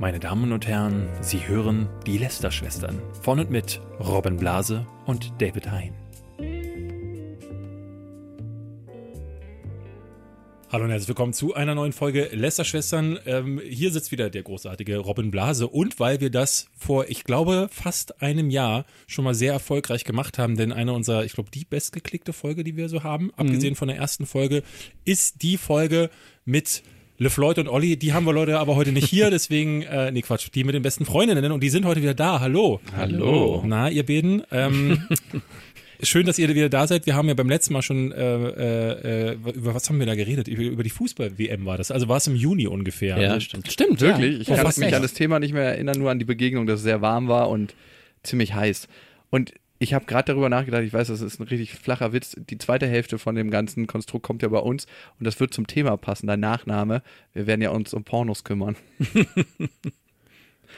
Meine Damen und Herren, Sie hören die Lester-Schwestern von und mit Robin Blase und David Hein. Hallo und herzlich willkommen zu einer neuen Folge Lester-Schwestern. Ähm, hier sitzt wieder der großartige Robin Blase und weil wir das vor, ich glaube, fast einem Jahr schon mal sehr erfolgreich gemacht haben, denn eine unserer, ich glaube, die bestgeklickte Folge, die wir so haben, abgesehen von der ersten Folge, ist die Folge mit LeFloid und Olli, die haben wir Leute aber heute nicht hier, deswegen, äh, nee Quatsch, die mit den besten Freundinnen und die sind heute wieder da. Hallo. Hallo. Na, ihr beiden, ähm, schön, dass ihr wieder da seid. Wir haben ja beim letzten Mal schon, äh, äh, über was haben wir da geredet? Über, über die Fußball-WM war das. Also war es im Juni ungefähr. Ja, Also, stimmt. Stimmt, Wirklich? Ja. Ich Oh, kann mich echt. an das Thema nicht mehr erinnern, nur an die Begegnung, dass es sehr warm war und ziemlich heiß. Und ich habe gerade darüber nachgedacht, ich weiß, das ist ein richtig flacher Witz. Die zweite Hälfte von dem ganzen Konstrukt kommt ja bei uns und das wird zum Thema passen, dein Nachname. Wir werden ja uns um Pornos kümmern.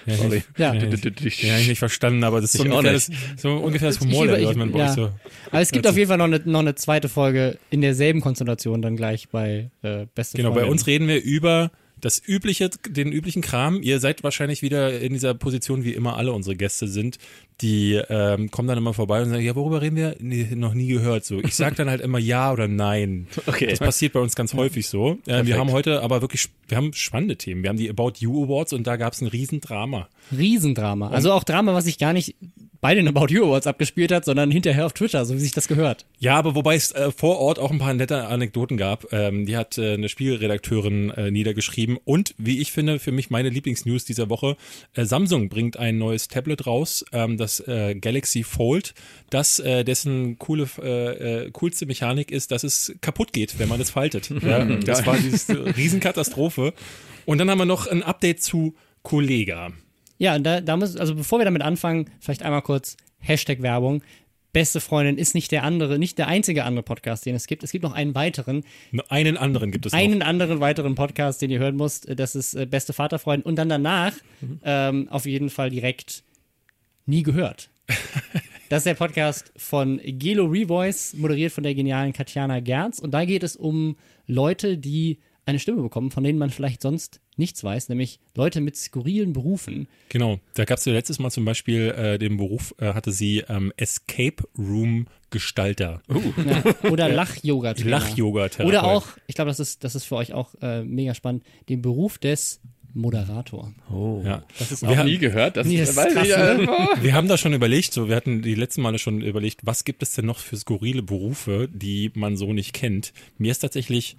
ja, Sorry. Ich, Ja. ja, ich, ja, ich nicht verstanden, aber das ist so ungefähr, das, so ungefähr das Humorlevel, ich- was man bei ja. euch so. Aber es gibt auf jeden Fall noch eine, noch eine zweite Folge in derselben Konstellation dann gleich bei äh, Beste Genau, bei Freundin. uns reden wir über das übliche, den üblichen Kram. Ihr seid wahrscheinlich wieder in dieser Position, wie immer alle unsere Gäste sind. Die ähm, kommen dann immer vorbei und sagen, ja, worüber reden wir? Nee, noch nie gehört. So, ich sag dann halt immer ja oder nein. Okay. Das passiert bei uns ganz häufig so. Äh, wir haben heute aber wirklich, wir haben spannende Themen. Wir haben die About You Awards und da gab es ein Riesendrama. Riesendrama. Also auch Drama, was sich gar nicht bei den About You Awards abgespielt hat, sondern hinterher auf Twitter, so wie sich das gehört. Ja, aber wobei es äh, vor Ort auch ein paar nette Anekdoten gab. Ähm, die hat äh, eine Spielredakteurin äh, niedergeschrieben. Und wie ich finde, für mich meine Lieblingsnews dieser Woche, äh, Samsung bringt ein neues Tablet raus, ähm, das äh, Galaxy Fold, das äh, dessen coole, äh, äh, coolste Mechanik ist, dass es kaputt geht, wenn man es faltet. ja, das war diese Riesenkatastrophe. Und dann haben wir noch ein Update zu Kollega. Ja, und da, da muss, also bevor wir damit anfangen, vielleicht einmal kurz Hashtag Werbung. Beste Freundin ist nicht der andere, nicht der einzige andere Podcast, den es gibt. Es gibt noch einen weiteren, Nur Einen anderen gibt es noch. einen anderen weiteren Podcast, den ihr hören müsst. Das ist äh, Beste Vaterfreund. Und dann danach ähm, auf jeden Fall direkt nie gehört. Das ist der Podcast von Gelo Revoice, moderiert von der genialen Katjana Gerz. Und da geht es um Leute, die eine Stimme bekommen, von denen man vielleicht sonst nichts weiß, nämlich Leute mit skurrilen Berufen. Genau, da gab es ja letztes Mal zum Beispiel äh, den Beruf, äh, hatte sie ähm, Escape Room Gestalter. Ja, oder Lach-Yoga-Trainer. Lach-Yoga-Therapeut. Oder auch, ich glaube, das ist, das ist für euch auch äh, mega spannend, den Beruf des Moderator. Oh. Ja. Das ist Wir auch haben- Nie gehört, das Nee, das ist krass, ich ne? Wir haben da schon überlegt, so wir hatten die letzten Male schon überlegt, was gibt es denn noch für skurrile Berufe, die man so nicht kennt. Mir ist tatsächlich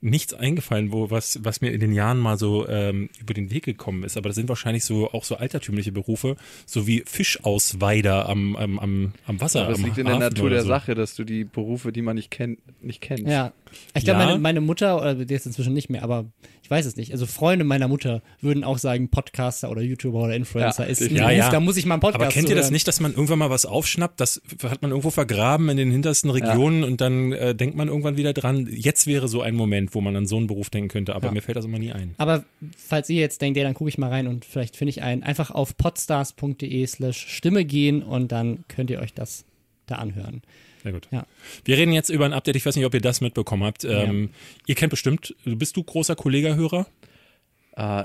nichts eingefallen, wo was was mir in den Jahren mal so ähm, über den Weg gekommen ist. Aber das sind wahrscheinlich so auch so altertümliche Berufe, so wie Fischausweider am am am, am Wasser. Aber es am liegt in der Natur der so. Sache, dass du die Berufe, die man nicht kennt, nicht kennst. Ja. Ich glaube, Ja. meine, meine Mutter, oder ist inzwischen nicht mehr, aber ich weiß es nicht. Also Freunde meiner Mutter würden auch sagen, Podcaster oder YouTuber oder Influencer Ja, ist ein definitiv. Beruf, Ja, ja. da muss ich mal einen Podcast Aber kennt ihr das nicht, dass man irgendwann mal was aufschnappt? Das hat man irgendwo vergraben in den hintersten Regionen und dann äh, denkt man irgendwann wieder dran. Jetzt wäre so ein Moment, wo man an so einen Beruf denken könnte, aber Ja. mir fällt das immer nie ein. Aber falls ihr jetzt denkt, ja, dann gucke ich mal rein und vielleicht finde ich einen, einfach auf podstars.de slash Stimme gehen und dann könnt ihr euch das da anhören. Sehr gut. Ja. Wir reden jetzt über ein Update. Ich weiß nicht, ob ihr das mitbekommen habt. Ähm, Ihr kennt bestimmt, bist du großer Kollega-Hörer? Äh,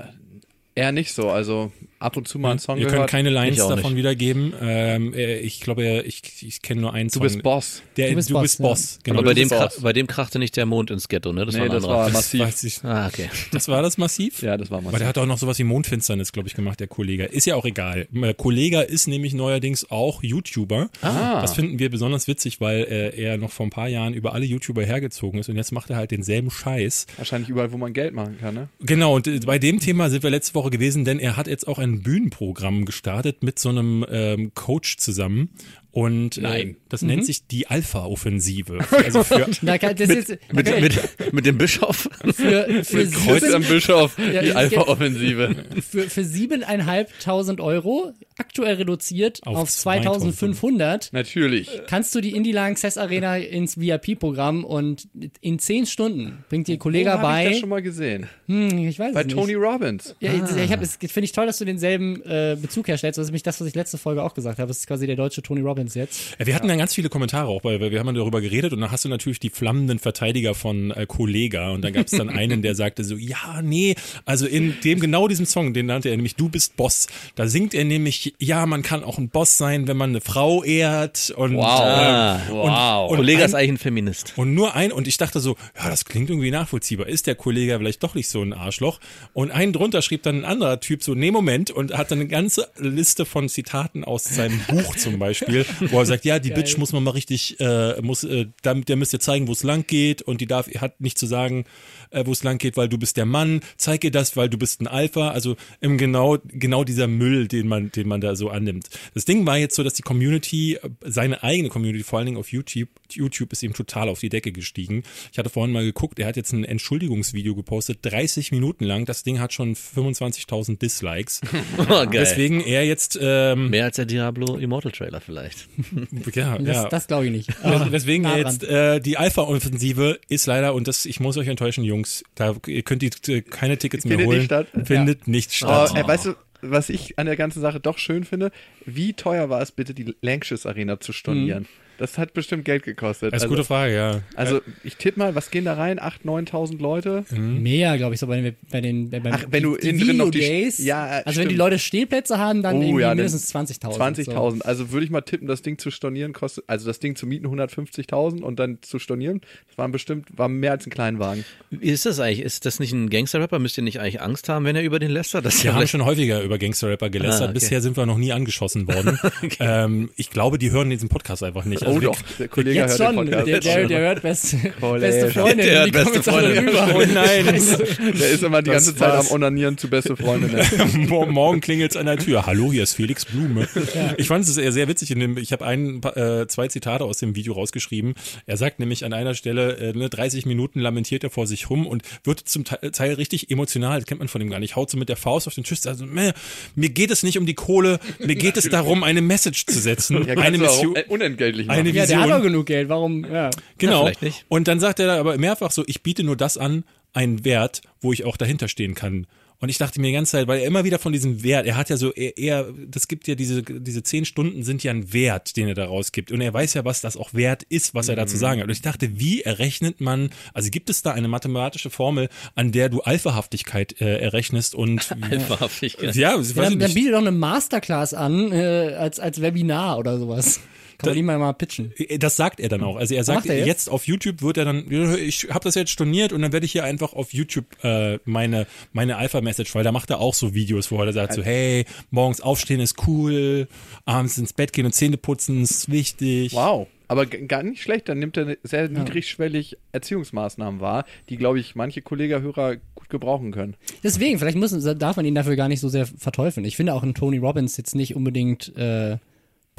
eher nicht so, also ab und zu mal einen Song Ihr könnt gehört. keine Lines davon nicht. wiedergeben. Ähm, äh, ich glaube, ich, ich kenne nur einen Du Song. bist Boss. Der, Du bist du Boss, bist ja. Boss. Genau. Aber bei du dem, bist Boss. bei dem krachte nicht der Mond ins Ghetto, ne? Das Nee, war ein das anderer. war das, massiv. ah, okay. das war das massiv? Ja, das war Aber massiv. der hat auch noch sowas wie Mondfinsternis, glaube ich, gemacht, der Kollege. Ist ja auch egal. Äh, Kollega ist nämlich neuerdings auch YouTuber. Ah. Das finden wir besonders witzig, weil äh, er noch vor ein paar Jahren über alle YouTuber hergezogen ist und jetzt macht er halt denselben Scheiß. Wahrscheinlich überall, wo man Geld machen kann, ne? Genau, und äh, bei dem Thema sind wir letzte Woche gewesen, denn er hat jetzt auch ein Bühnenprogramm gestartet mit so einem ähm, Coach zusammen. Und äh, Nein. das nennt sich die Alpha-Offensive. Also für, Da kann, das ist, da Mit, mit, mit dem Bischof? für, für, Kreuz sieben, am Bischof, Ja, die Alpha-Offensive. für, für siebeneinhalbtausend Euro, aktuell reduziert Auf auf, 2500, Natürlich. kannst du die Indie Access Arena ins VIP-Programm und in zehn Stunden bringt dir ein Kollege Wo hab ich bei. das schon mal gesehen? Hm, ich weiß Bei es nicht. Tony Robbins. Ja, ich hab, es finde ich toll, dass du denselben äh, Bezug herstellst. Das ist nämlich das, was ich letzte Folge auch gesagt habe. Das ist quasi der deutsche Tony Robbins. Robbins jetzt. Ja, wir hatten dann ganz viele Kommentare auch, weil wir haben darüber geredet und dann hast du natürlich die flammenden Verteidiger von äh, Kollega und dann gab es dann einen, der sagte so, ja, nee, also in dem genau diesem Song, den nannte er nämlich Du bist Boss, da singt er nämlich, ja, man kann auch ein Boss sein, wenn man eine Frau ehrt und Wow. Ähm, wow. und Kollege ein- ist eigentlich ein Feminist. und nur ein, und ich dachte so, ja, das klingt irgendwie nachvollziehbar. Ist der Kollege vielleicht doch nicht so ein Arschloch? Und einen drunter schrieb dann ein anderer Typ so, nee, Moment, und hat dann eine ganze Liste von Zitaten aus seinem Buch zum Beispiel, wo er sagt, ja, die Bitch muss man mal richtig, äh, muss, äh, damit, der müsst ihr zeigen, wo es lang geht, und die darf, hat nicht zu sagen, äh, wo es lang geht, weil du bist der Mann, zeig ihr das, weil du bist ein Alpha, also im genau, genau dieser Müll, den man, den man da so annimmt. Das Ding war jetzt so, dass die Community, äh, seine eigene Community, vor allen Dingen auf YouTube, YouTube ist ihm total auf die Decke gestiegen. Ich hatte vorhin mal geguckt, er hat jetzt ein Entschuldigungsvideo gepostet, 30 Minuten lang. Das Ding hat schon 25.000 Dislikes. Oh, geil. Deswegen er jetzt, ähm, Mehr als der Diablo Immortal Trailer vielleicht. ja, Das, ja. das glaube ich nicht. Deswegen jetzt äh, die Alpha-Offensive ist leider, und das, ich muss euch enttäuschen, Jungs, da ihr könnt die, äh, keine Tickets mehr holen. nicht statt. Findet nicht statt. Oh, ey, weißt du, was ich an der ganzen Sache doch schön finde? Wie teuer war es bitte, die Lanxess Arena zu stornieren? Das hat bestimmt Geld gekostet. Das ist eine also, gute Frage, ja. also ich tippe mal, was gehen da rein? 8.000, 9.000 Leute? Mehr, glaube ich, so bei den, bei den bei, Ach, wenn du die, innen die drin noch die- Video-Days. Ja, also wenn stimmt. die Leute Stehplätze haben, dann Oh, irgendwie ja, mindestens 20.000. 20.000. Also würde ich mal tippen, das Ding zu stornieren kostet, also das Ding zu mieten 150.000 und dann zu stornieren, das waren bestimmt, war mehr als ein Kleinwagen. Wie ist das eigentlich? Ist das nicht ein Gangster-Rapper? Müsst ihr nicht eigentlich Angst haben, wenn er über den lästert? Das ist Wir haben schon häufiger über Gangster-Rapper gelästert. Ah, okay. Bisher sind wir noch nie angeschossen worden. ähm, ich glaube, die hören diesen Podcast einfach nicht. Also oh doch, der Kollege Jetzt hört schon, den Podcast. der, der, der hört beste, Kollege. beste Freundin. Der hört die beste Freundin. rüber. Oh nein. Der ist immer die Das ganze Zeit am. Onanieren zu beste Freundinnen. Mor- Morgen klingelt es an der Tür. Hallo, hier ist Felix Blume. Ich fand es sehr, sehr witzig. In dem, ich habe ein, äh, zwei Zitate aus dem Video rausgeschrieben. Er sagt nämlich an einer Stelle, äh, ne, 30 Minuten lamentiert er vor sich rum und wird zum Teil, Teil richtig emotional. Das kennt man von ihm gar nicht. Haut so mit der Faust auf den Tisch. Also, mir, mir geht es nicht um die Kohle. Mir geht es darum, eine Message zu setzen. Ja, eine Mission. äh, unentgeltlich machen. Eine Ja, der hat Vision. auch genug Geld. Warum? Ja. Genau. nicht. Und dann sagt er da aber mehrfach so, ich biete nur das an, einen Wert, wo ich auch dahinter stehen kann. Und ich dachte mir die ganze Zeit, weil er immer wieder von diesem Wert, er hat ja so eher, eher das gibt ja diese, diese zehn Stunden sind ja ein Wert, den er da rausgibt. Und er weiß ja, was das auch wert ist, was er da zu sagen hat. Und ich dachte, wie errechnet man, also gibt es da eine mathematische Formel, an der du Alphahaftigkeit äh, errechnest und Alphahaftigkeit. ja, Ja, weiß dann, dann biete doch eine Masterclass an, äh, als, als Webinar oder sowas. Kann man die mal, mal pitchen. Das sagt er dann auch. Also er sagt, er jetzt? jetzt? auf YouTube wird er dann, ich habe das jetzt storniert und dann werde ich hier einfach auf YouTube äh, meine meine Alpha-Message, weil da macht er auch so Videos, wo er sagt so, hey, morgens aufstehen ist cool, abends ins Bett gehen und Zähne putzen ist wichtig. Wow. Aber gar nicht schlecht, dann nimmt er sehr niedrigschwellig Erziehungsmaßnahmen wahr, die, glaube ich, manche Kollegerhörer gut gebrauchen können. Deswegen, vielleicht müssen, darf man ihn dafür gar nicht so sehr verteufeln. Ich finde auch einen Tony Robbins jetzt nicht unbedingt äh,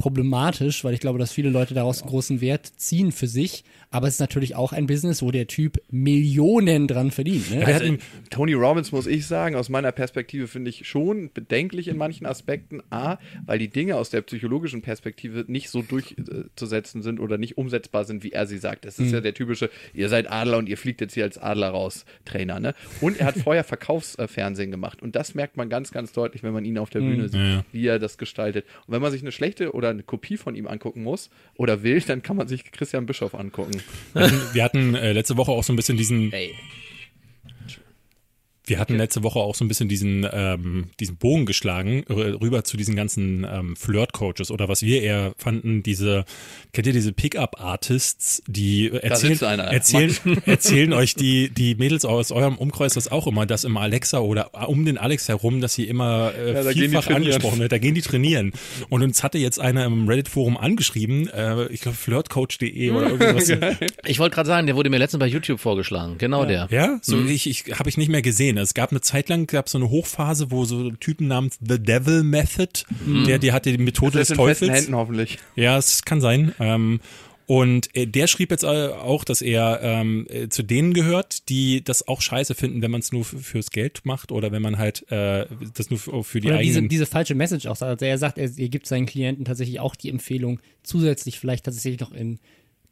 problematisch, weil ich glaube, dass viele Leute daraus einen großen Wert ziehen für sich. Aber es ist natürlich auch ein Business, wo der Typ Millionen dran verdient. Ne? Ihm, Tony Robbins, muss ich sagen, aus meiner Perspektive finde ich schon bedenklich in manchen Aspekten. A, weil die Dinge aus der psychologischen Perspektive nicht so durchzusetzen sind oder nicht umsetzbar sind, wie er sie sagt. Das ist ja der typische, ihr seid Adler und ihr fliegt jetzt hier als Adler raus, Trainer. Ne? Und er hat vorher Verkaufsfernsehen gemacht. Und das merkt man ganz, ganz deutlich, wenn man ihn auf der Bühne sieht, Ja. wie er das gestaltet. Und wenn man sich eine schlechte oder eine Kopie von ihm angucken muss oder will, dann kann man sich Christian Bischoff angucken. wir hatten, äh, letzte Woche auch so ein bisschen diesen Ey. Wir hatten letzte Woche auch so ein bisschen diesen, ähm, diesen Bogen geschlagen, äh, rüber zu diesen ganzen ähm, Flirt-Coaches oder was wir eher fanden, diese, kennt ihr diese Pickup-Artists, die äh, erzählen, einer. erzählen, erzählen euch die, die Mädels aus eurem Umkreis das auch immer, dass im Alexa oder um den Alex herum, dass sie immer äh, Ja, vielfach angesprochen wird, da gehen die trainieren. Und uns hatte jetzt einer im Reddit-Forum angeschrieben, äh, ich glaube flirtcoach.de oder irgendwas. Ich wollte gerade sagen, der wurde mir letztens bei YouTube vorgeschlagen. Genau der. Ja, so ich, ich habe ich nicht mehr gesehen. Es gab eine Zeit lang, gab so eine Hochphase, wo so Typen namens The Devil Method, der, der hatte die Methode Das des ist in Teufels. Händen hoffentlich. Ja, es kann sein. Ähm, und äh, der schrieb jetzt äh, auch, dass er ähm, äh, zu denen gehört, die das auch scheiße finden, wenn man es nur fürs Geld macht oder wenn man halt äh, das nur f- für die Oder diese, eigenen. diese falsche Message auch sagt. Also er sagt, er, er gibt seinen Klienten tatsächlich auch die Empfehlung, zusätzlich vielleicht tatsächlich noch in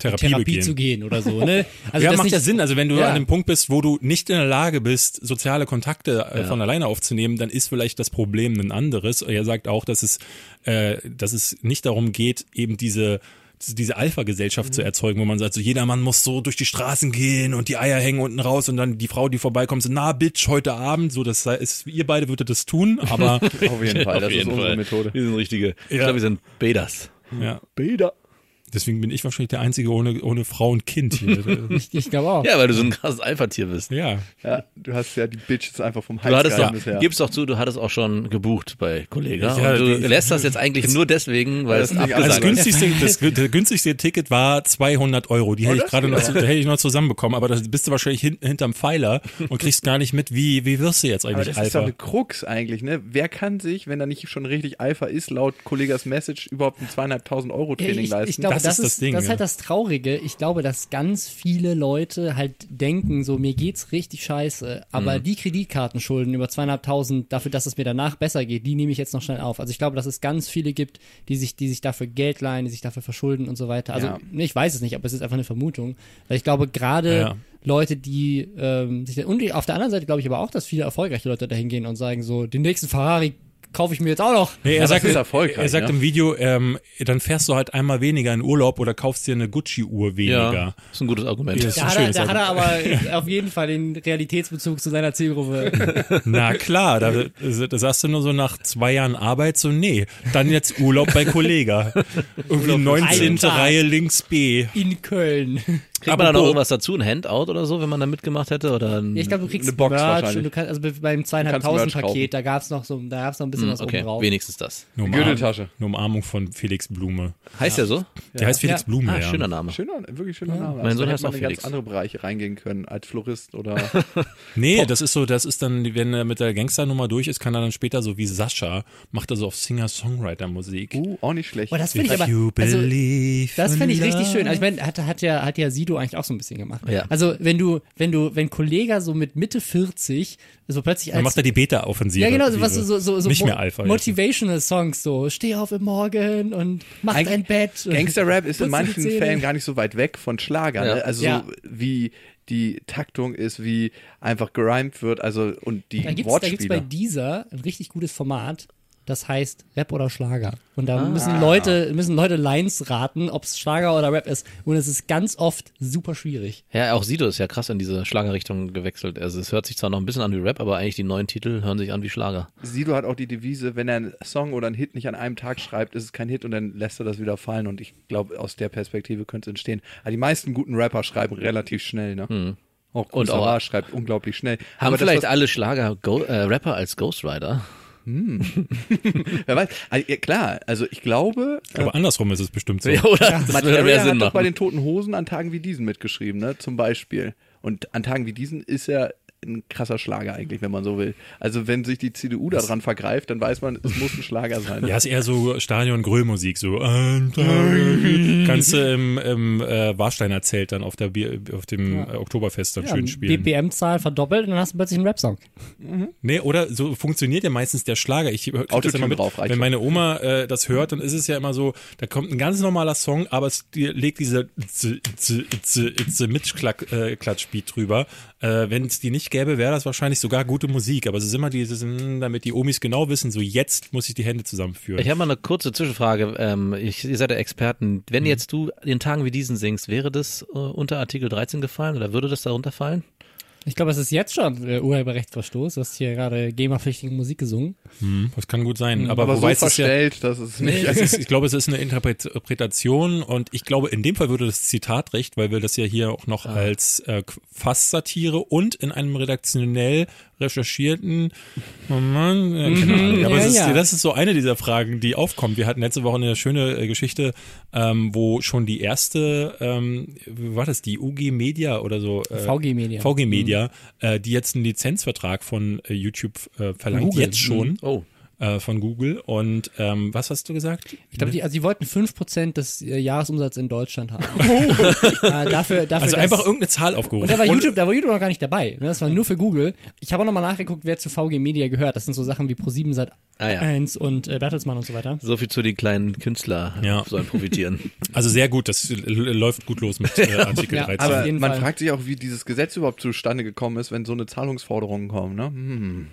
Therapie, Therapie begehen. zu gehen oder so. Ne? Also ja, das macht nicht, ja Sinn. Also wenn du Ja. an dem Punkt bist, wo du nicht in der Lage bist, soziale Kontakte äh, von alleine aufzunehmen, dann ist vielleicht das Problem ein anderes. Er sagt auch, dass es, äh, dass es nicht darum geht, eben diese diese Alpha-Gesellschaft Mhm. zu erzeugen, wo man sagt, so jeder Mann muss so durch die Straßen gehen und die Eier hängen unten raus und dann die Frau, die vorbeikommt, so, na Bitch, heute Abend, so das ist, ihr beide würdet das tun, aber Auf jeden Fall, Auf das ist jeden unsere Fall. Methode. Wir sind richtige. Ich Ja. glaube, wir sind Bedas. ja, Beda. Deswegen bin ich wahrscheinlich der Einzige ohne, ohne Frau und Kind hier. ich, ich glaube auch. Ja, weil du so ein krasses Alpha-Tier bist. ja, Ja, du hast ja die Bitches einfach vom Du hattest Hals doch, bisher. gib's doch zu, du hattest auch schon gebucht bei Kollega. Ja, du die- lässt das jetzt eigentlich nur deswegen, weil das es nicht abgesagt Also das günstigste, das, das günstigste Ticket war 200 Euro. Die hätte ich das gerade noch, hätte ich noch zusammenbekommen, aber da bist du wahrscheinlich hin, hinterm Pfeiler und kriegst gar nicht mit, wie, wie wirst du jetzt Aber eigentlich das ist doch Alpha? eine Krux eigentlich, ne? Wer kann sich, wenn er nicht schon richtig Alpha ist, laut Kollegas Message überhaupt ein zweieinhalbtausend Euro Training ich, leisten? ich glaube, Das das, ist das Ding, das ist halt ja. das Traurige. Ich glaube, dass ganz viele Leute halt denken, so mir geht's richtig scheiße, aber Mhm. die Kreditkartenschulden über zweieinhalbtausend dafür, dass es mir danach besser geht, die nehme ich jetzt noch schnell auf. Also ich glaube, dass es ganz viele gibt, die sich, die sich dafür Geld leihen, die sich dafür verschulden und so weiter. Also Ja. ne, ich weiß es nicht, aber es ist einfach eine Vermutung, weil ich glaube gerade Ja. Leute, die ähm, sich und auf der anderen Seite glaube ich aber auch, dass viele erfolgreiche Leute dahin gehen und sagen so, den nächsten Ferrari kaufe ich mir jetzt auch noch. Nee, er Ja, das sagt, ist erfolgreich, er sagt ne? im Video, ähm, dann fährst du halt einmal weniger in Urlaub oder kaufst dir eine Gucci-Uhr weniger. Ja, ist ein gutes Argument. Ja, das ist Da ein hat, er, da hat er Argument. aber auf jeden Fall den Realitätsbezug zu seiner Zielgruppe. Na klar, da, da sagst du nur so nach zwei Jahren Arbeit so, nee, dann jetzt Urlaub bei Kollega. Irgendwie 19. einen Tag. Reihe links B. in Köln. Kriegt man da noch Apropos- irgendwas dazu, ein Handout oder so, wenn man da mitgemacht hätte? Oder ein, Ja, ich glaube, du kriegst Eine Box Merch wahrscheinlich. und du kannst, also beim zweieinhalbtausend. Paket, da gab's noch so, da gab's noch ein bisschen Hm, was okay, oben drauf. wenigstens das. Eine Umarmung, Gürteltasche. eine Umarmung von Felix Blume. Heißt der so? Der heißt Felix Ja. Blume, Ah, ja. schöner Name. Schöner, wirklich schöner Name. Mein Also Sohn da heißt auch in Felix. ganz andere Bereiche reingehen können, als Florist oder Nee, das ist so, das ist dann, wenn er mit der Gangsternummer durch ist, kann er dann später so wie Sascha, macht er so auf Singer-Songwriter-Musik. uh, auch nicht schlecht. Oh, das finde ich aber, also, believe das finde ich richtig schön. Also ich meine, hat, hat ja, hat ja Sido eigentlich auch so ein bisschen gemacht. Ja. Also wenn du, wenn du, wenn Kollega so mit Mitte 40 so plötzlich Dann als macht er die Beta-Offensive. ja, genau, so, was, so, so, so Nicht mehr Alpha. jetzt. Motivational Songs, so, steh auf im Morgen und mach Eigentlich- dein Bett. Gangster-Rap ist in manchen. Fällen gar nicht so weit weg von Schlager. Ja. Ne? Also Ja. so wie die Taktung ist, wie einfach gerimt wird, also und die Da gibt's, da gibt's bei Wortspiele. dieser ein richtig gutes Format. Das heißt Rap oder Schlager. Und da Ah. müssen Leute, müssen Leute Lines raten, ob es Schlager oder Rap ist. Und es ist ganz oft super schwierig. Ja, auch Sido ist ja krass in diese Schlagerrichtung gewechselt. Also es hört sich zwar noch ein bisschen an wie Rap, aber eigentlich die neuen Titel hören sich an wie Schlager. Sido hat auch die Devise, wenn er einen Song oder einen Hit nicht an einem Tag schreibt, ist es kein Hit und dann lässt er das wieder fallen und ich glaube, aus der Perspektive könnte es entstehen. Aber die meisten guten Rapper schreiben relativ schnell, ne? Auch Und und auch- schreibt unglaublich schnell. Haben Aber das, vielleicht was- alle Schlager Go äh, Rapper als Ghostwriter? wer weiß, also, ja, klar, also ich glaube, Aber andersrum ist es bestimmt so. Ja, oder? das würde Materia mehr hat doch bei den Toten Hosen an Tagen wie diesen mitgeschrieben, ne? Zum Beispiel. Und an Tagen wie diesen ist er ein krasser Schlager eigentlich, wenn man so will. Also wenn sich die CDU daran vergreift, dann weiß man, es muss ein Schlager sein. Ja, ist eher so Stadion-Gröllmusik, so kannst du im, im äh, Warsteiner Zelt dann auf, der Bier, auf dem äh, Oktoberfest dann Ja, schön spielen. BPM-Zahl verdoppelt und dann hast du plötzlich einen Rap-Song. Nee, oder so funktioniert ja meistens der Schlager. Ich das immer mit, drauf, wenn meine Oma äh, das hört, dann ist es ja immer so, da kommt ein ganz normaler Song, aber es die, legt diese z- Mitklatschbeat drüber. Äh, wenn es die nicht gäbe, wäre das wahrscheinlich sogar gute Musik. Aber es ist immer dieses, mm, damit die Omis genau wissen, so jetzt muss ich die Hände zusammenführen. Ich habe mal eine kurze Zwischenfrage. Ähm, ich, ihr seid ja Experten. Wenn jetzt du in Tagen wie diesen singst, wäre das äh, unter Artikel 13 gefallen oder würde das darunter fallen? Ich glaube, es ist jetzt schon äh, Urheberrechtsverstoß. Du hast hier gerade GEMA-pflichtige Musik gesungen. Hm, das kann gut sein. Aber, Aber wobei so es ist ja, verstellt, dass es nicht. es ist, ich glaube, es ist eine Interpretation und ich glaube, in dem Fall würde das Zitat recht, weil wir das ja hier auch noch als äh, fast Satire und in einem redaktionell recherchierten oh Mann, keine Ahnung. Aber ja, ist, ja. das ist so eine dieser Fragen, die aufkommt. Wir hatten letzte Woche eine schöne äh, Geschichte, ähm, wo schon die erste, ähm, wie war das, die UG Media oder so? Äh, VG Media. VG Media, äh, die jetzt einen Lizenzvertrag von äh, YouTube äh, verlangt, Google. jetzt schon. Oh. Äh, von Google. Und ähm, was hast du gesagt? Ich glaube, die, also die wollten 5% des äh, Jahresumsatzes in Deutschland haben. äh, dafür, dafür, Also dass- einfach irgendeine Zahl Und aufgerufen. da war, YouTube, da war YouTube noch gar nicht dabei. Ne? Das war nur für Google. Ich habe auch nochmal nachgeguckt, wer zu VG Media gehört. Das sind so Sachen wie Pro7 Sat Ah, ja. 1 und äh, Bertelsmann und so weiter. So viel zu den kleinen Künstler Ja. sollen profitieren. Also sehr gut, das l- läuft gut los mit äh, Artikel Ja, 13. Auf Aber man Fall. fragt sich auch, wie dieses Gesetz überhaupt zustande gekommen ist, wenn so eine Zahlungsforderungen kommen. Ne? Hm.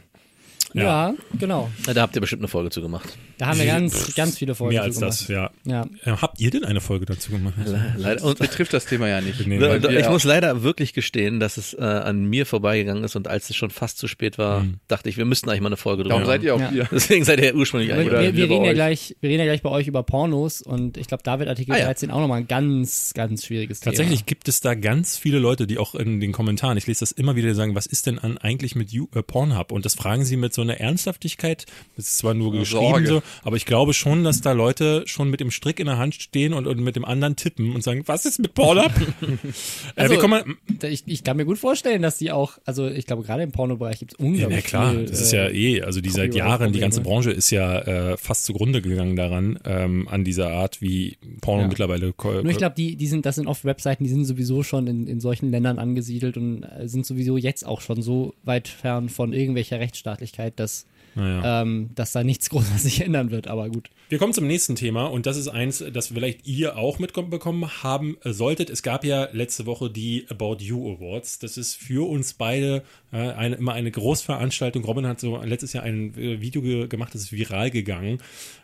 Ja, Ja. genau. Na, da habt ihr bestimmt eine Folge zu gemacht. Da haben wir ganz, ganz viele Folgen Mehr als zu das, gemacht. ja. Ja. Äh, habt ihr denn eine Folge dazu gemacht? Leider. Und, Betrifft das Thema ja nicht. Nee, ich muss leider wirklich gestehen, dass es äh, an mir vorbeigegangen ist und als es schon fast zu spät war, dachte ich, wir müssten eigentlich mal eine Folge drüber Darum seid ihr auch Ja. hier. Deswegen seid ihr ursprünglich Wir, Oder wir, wir wir, reden ja gleich, wir reden ja gleich bei euch über Pornos und ich glaube, da wird Artikel Ah, ja. 13 auch nochmal ein ganz, ganz schwieriges Tatsächlich Thema. gibt es da ganz viele Leute, die auch in den Kommentaren, ich lese das immer wieder, sagen, was ist denn an eigentlich mit You, äh, Pornhub? Und das fragen sie mit so einer Ernsthaftigkeit. Das ist zwar nur geschrieben Sorge. so, aber ich glaube schon, dass da Leute schon mit dem Strick in der Hand stehen und, und mit dem anderen tippen und sagen, was ist mit Pornhub? äh, Also, wir kommen, Ich, ich kann mir gut vorstellen, dass die auch, also ich glaube, gerade im Pornobereich gibt es Ja, unglaublich na klar, viel, das ist äh, ja eh, also die seit Jahren, die ganze. Branche ist ja äh, fast zugrunde gegangen daran, ähm, an dieser Art, wie Porno Ja. mittlerweile. Nur ich glaube, die, die sind, das sind oft Webseiten, die sind sowieso schon in, in solchen Ländern angesiedelt und äh, sind sowieso jetzt auch schon so weit fern von irgendwelcher Rechtsstaatlichkeit, dass, naja. ähm, dass da nichts groß sich ändern wird. Aber gut. Wir kommen zum nächsten Thema und das ist eins, das vielleicht ihr auch mitbekommen haben solltet. Es gab ja letzte Woche die About You Awards. Das ist für uns beide äh, eine, immer eine Großveranstaltung. Robin hat so letztes Jahr ein äh, Video ge gemacht, das ist viral gegangen.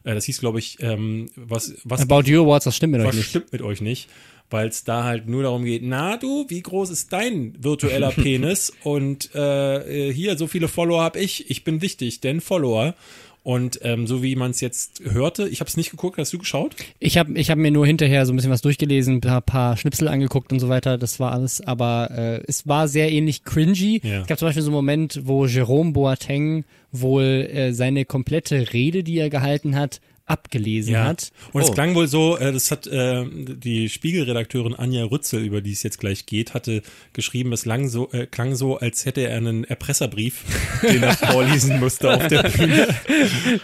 Äh, das hieß, glaube ich, ähm, was, was About You Awards, das stimmt mit euch was nicht. stimmt mit euch nicht? Weil es da halt nur darum geht, na du, wie groß ist dein virtueller Penis? Und äh, äh, hier, so viele Follower habe ich, ich bin wichtig, denn Follower. Und ähm, so wie man es jetzt hörte, ich habe es nicht geguckt, hast du geschaut? Ich habe ich hab mir nur hinterher so ein bisschen was durchgelesen, ein paar, paar Schnipsel angeguckt und so weiter, das war alles, aber äh, es war sehr ähnlich cringy. Ja. Es gab zum Beispiel so einen Moment, wo Jerome Boateng wohl äh, seine komplette Rede, die er gehalten hat, abgelesen hat. Und es Oh. klang wohl so, äh, das hat äh, die Spiegelredakteurin Anja Rützel, über die es jetzt gleich geht, hatte geschrieben, es lang so, äh, klang so, als hätte er einen Erpresserbrief, den er vorlesen musste auf der Bühne.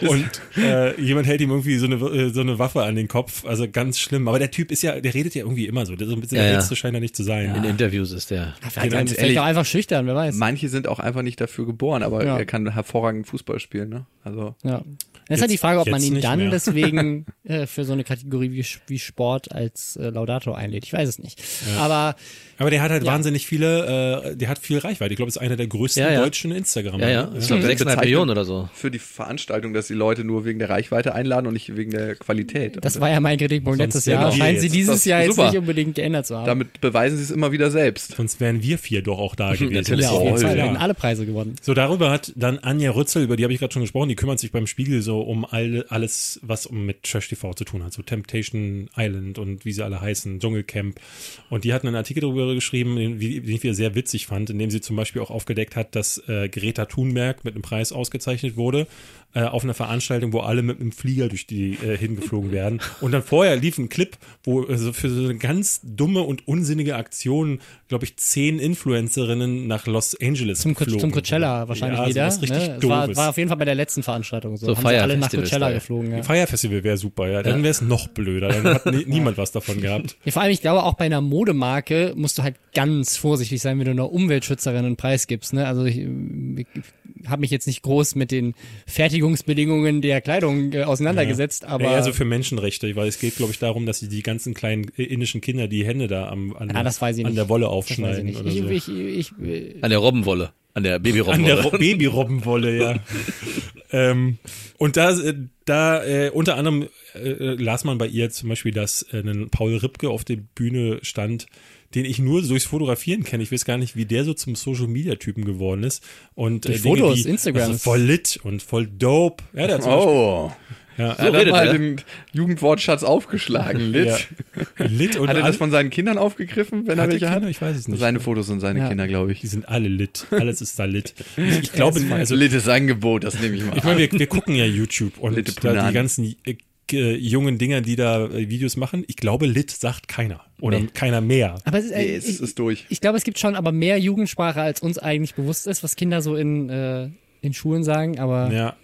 Und äh, jemand hält ihm irgendwie so eine, äh, so eine Waffe an den Kopf. Also ganz schlimm. Aber der Typ ist ja, der redet ja irgendwie immer so. Der so ein bisschen Ja, der ja. Letzte scheint er nicht zu sein. In Interviews ist der. Vielleicht, ganz vielleicht ehrlich, auch einfach schüchtern, wer weiß. Manche sind auch einfach nicht dafür geboren, aber Ja. er kann hervorragend Fußball spielen. Ne? Also Ja. Das ist halt die Frage, ob man ihn dann deswegen äh, für so eine Kategorie wie, wie Sport als äh, Laudator einlädt. Ich weiß es nicht. Aber Aber der hat halt Ja. wahnsinnig viele, äh, der hat viel Reichweite. Ich glaube, es ist einer der größten Ja, ja. deutschen Instagram. Ja, ja. Ich glaube, Mhm. 6,5 Bezeichnet- Millionen oder so. für die Veranstaltung, dass die Leute nur wegen der Reichweite einladen und nicht wegen der Qualität. das Und war ja mein Kritikpunkt letztes Jahr. Scheinen sie dieses Jahr jetzt super. nicht unbedingt geändert zu haben. damit beweisen sie es immer wieder selbst. Sonst wären wir vier doch auch da gewesen. Natürlich. ja, auf jeden. Fall. Wir Ja. hätten alle Preise gewonnen. So, darüber hat dann Anja Rützel, über die habe ich gerade schon gesprochen, die kümmert sich beim Spiegel so um alle, alles, was mit Trash TV zu tun hat. So Temptation Island und wie sie alle heißen, Dschungelcamp. Und die hat einen Artikel darüber geschrieben, den ich wieder sehr witzig fand, in dem sie zum Beispiel auch aufgedeckt hat, dass äh, Greta Thunberg mit einem Preis ausgezeichnet wurde, äh, auf einer Veranstaltung, wo alle mit einem Flieger durch die äh, hingeflogen werden. Und dann vorher lief ein Clip, wo also für so eine ganz dumme und unsinnige Aktion, glaube ich, zehn Influencerinnen nach Los Angeles Zum, Co- geflogen zum Coachella wahrscheinlich ja, wieder. sowas richtig ne? war, war auf jeden Fall bei der letzten Veranstaltung so. So Haben sie alle nach. Coachella geflogen. Ja. Fire Festival wäre super, ja. Dann wäre es noch blöder. Dann hat nie, niemand was davon gehabt. Ja, vor allem, ich glaube, auch bei einer Modemarke musst du halt ganz vorsichtig sein, wenn du einer Umweltschützerin einen Preis gibst. Ne? Also ich, ich habe mich jetzt nicht groß mit den Fertigungsbedingungen der Kleidung äh, auseinandergesetzt, aber ja, also für Menschenrechte, weil es geht, glaube ich, darum, dass sie die ganzen kleinen äh, indischen Kinder die Hände da am, an, Ja, das weiß ich an nicht. der Wolle das weiß ich aufschneiden nicht. oder Ich, so. ich, ich, ich, An der Robbenwolle. An der An Babyrobbenwolle. der Ro- Babyrobbenwolle, ja. ähm, und da, äh, da äh, unter anderem äh, las man bei ihr zum Beispiel, dass äh, ein Paul Ripke auf der Bühne stand, den ich nur durchs Fotografieren kenne. Ich weiß gar nicht, wie der so zum Social Media Typen geworden ist. Und Durch äh, Dinge, Fotos, die, Instagram. Also voll lit und voll dope. Ja, der hat Oh, ja, so hat er redet mal er. den Jugendwortschatz aufgeschlagen. Lit. ja, lit und Hat er das von seinen Kindern aufgegriffen, wenn er Hat er welche Kinder? hat? Ich weiß es nicht. Seine Fotos sind seine Ja. Kinder, glaube ich. Die sind alle lit. Alles ist da lit. Ich, ich glaube, also Littes Angebot, das nehme ich mal. Ich meine, wir, wir gucken ja YouTube und da die ganzen äh, äh, jungen Dinger, die da äh, Videos machen, ich glaube, Lit sagt keiner. Oder Nee. keiner mehr. aber es ist, äh, nee, es ich, ist durch. ich glaube, es gibt schon aber mehr Jugendsprache, als uns eigentlich bewusst ist, was Kinder so in, äh, in Schulen sagen, aber Ja.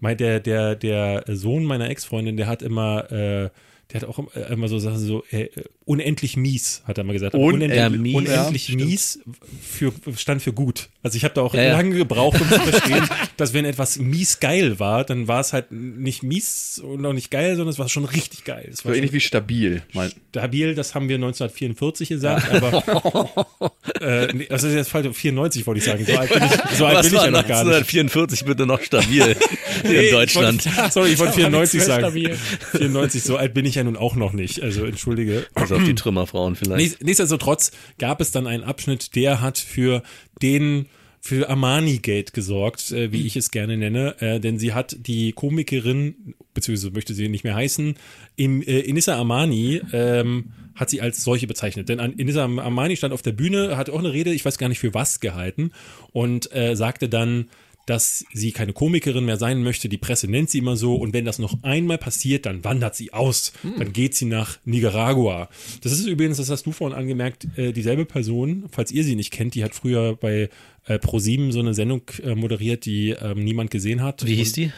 Mein, der, der, der Sohn meiner Ex-Freundin, der hat immer, äh, der hat auch äh, immer so Sachen so, äh, unendlich mies, hat er mal gesagt. Unendlich unendlich mies, unendlich ja, mies für, stand für gut. Also ich habe da auch Ja, lange gebraucht, um zu verstehen, dass wenn etwas mies geil war, dann war es halt nicht mies und auch nicht geil, sondern es war schon richtig geil. Es So war ähnlich schon wie stabil. Stabil, das haben wir 1944 gesagt, aber äh, nee, das ist jetzt falsch, 94 wollte ich sagen. So alt bin ich, so alt bin ich ja noch gar nicht. 1944 bitte noch stabil hier in Deutschland? Ich wollte, sorry, ich wollte 94 Voll sagen. stabil. 94, so alt bin ich ja nun auch noch nicht. Also entschuldige. Also auf die Trümmerfrauen vielleicht. Nichts- Nichtsdestotrotz gab es dann einen Abschnitt, der hat für den für Armani Gate gesorgt, äh, wie ich es gerne nenne, äh, denn sie hat die Komikerin, beziehungsweise möchte sie nicht mehr heißen, im, äh, Inissa Armani ähm, hat sie als solche bezeichnet. Denn Inissa Armani stand auf der Bühne, hat auch eine Rede, ich weiß gar nicht für was gehalten und äh, sagte dann, dass sie keine Komikerin mehr sein möchte. Die Presse nennt sie immer so. Und wenn das noch einmal passiert, dann wandert sie aus. Dann geht sie nach Nicaragua. Das ist übrigens, das hast du vorhin angemerkt, äh, dieselbe Person, falls ihr sie nicht kennt, die hat früher bei äh, ProSieben so eine Sendung äh, moderiert, die ähm, niemand gesehen hat. Wie hieß die?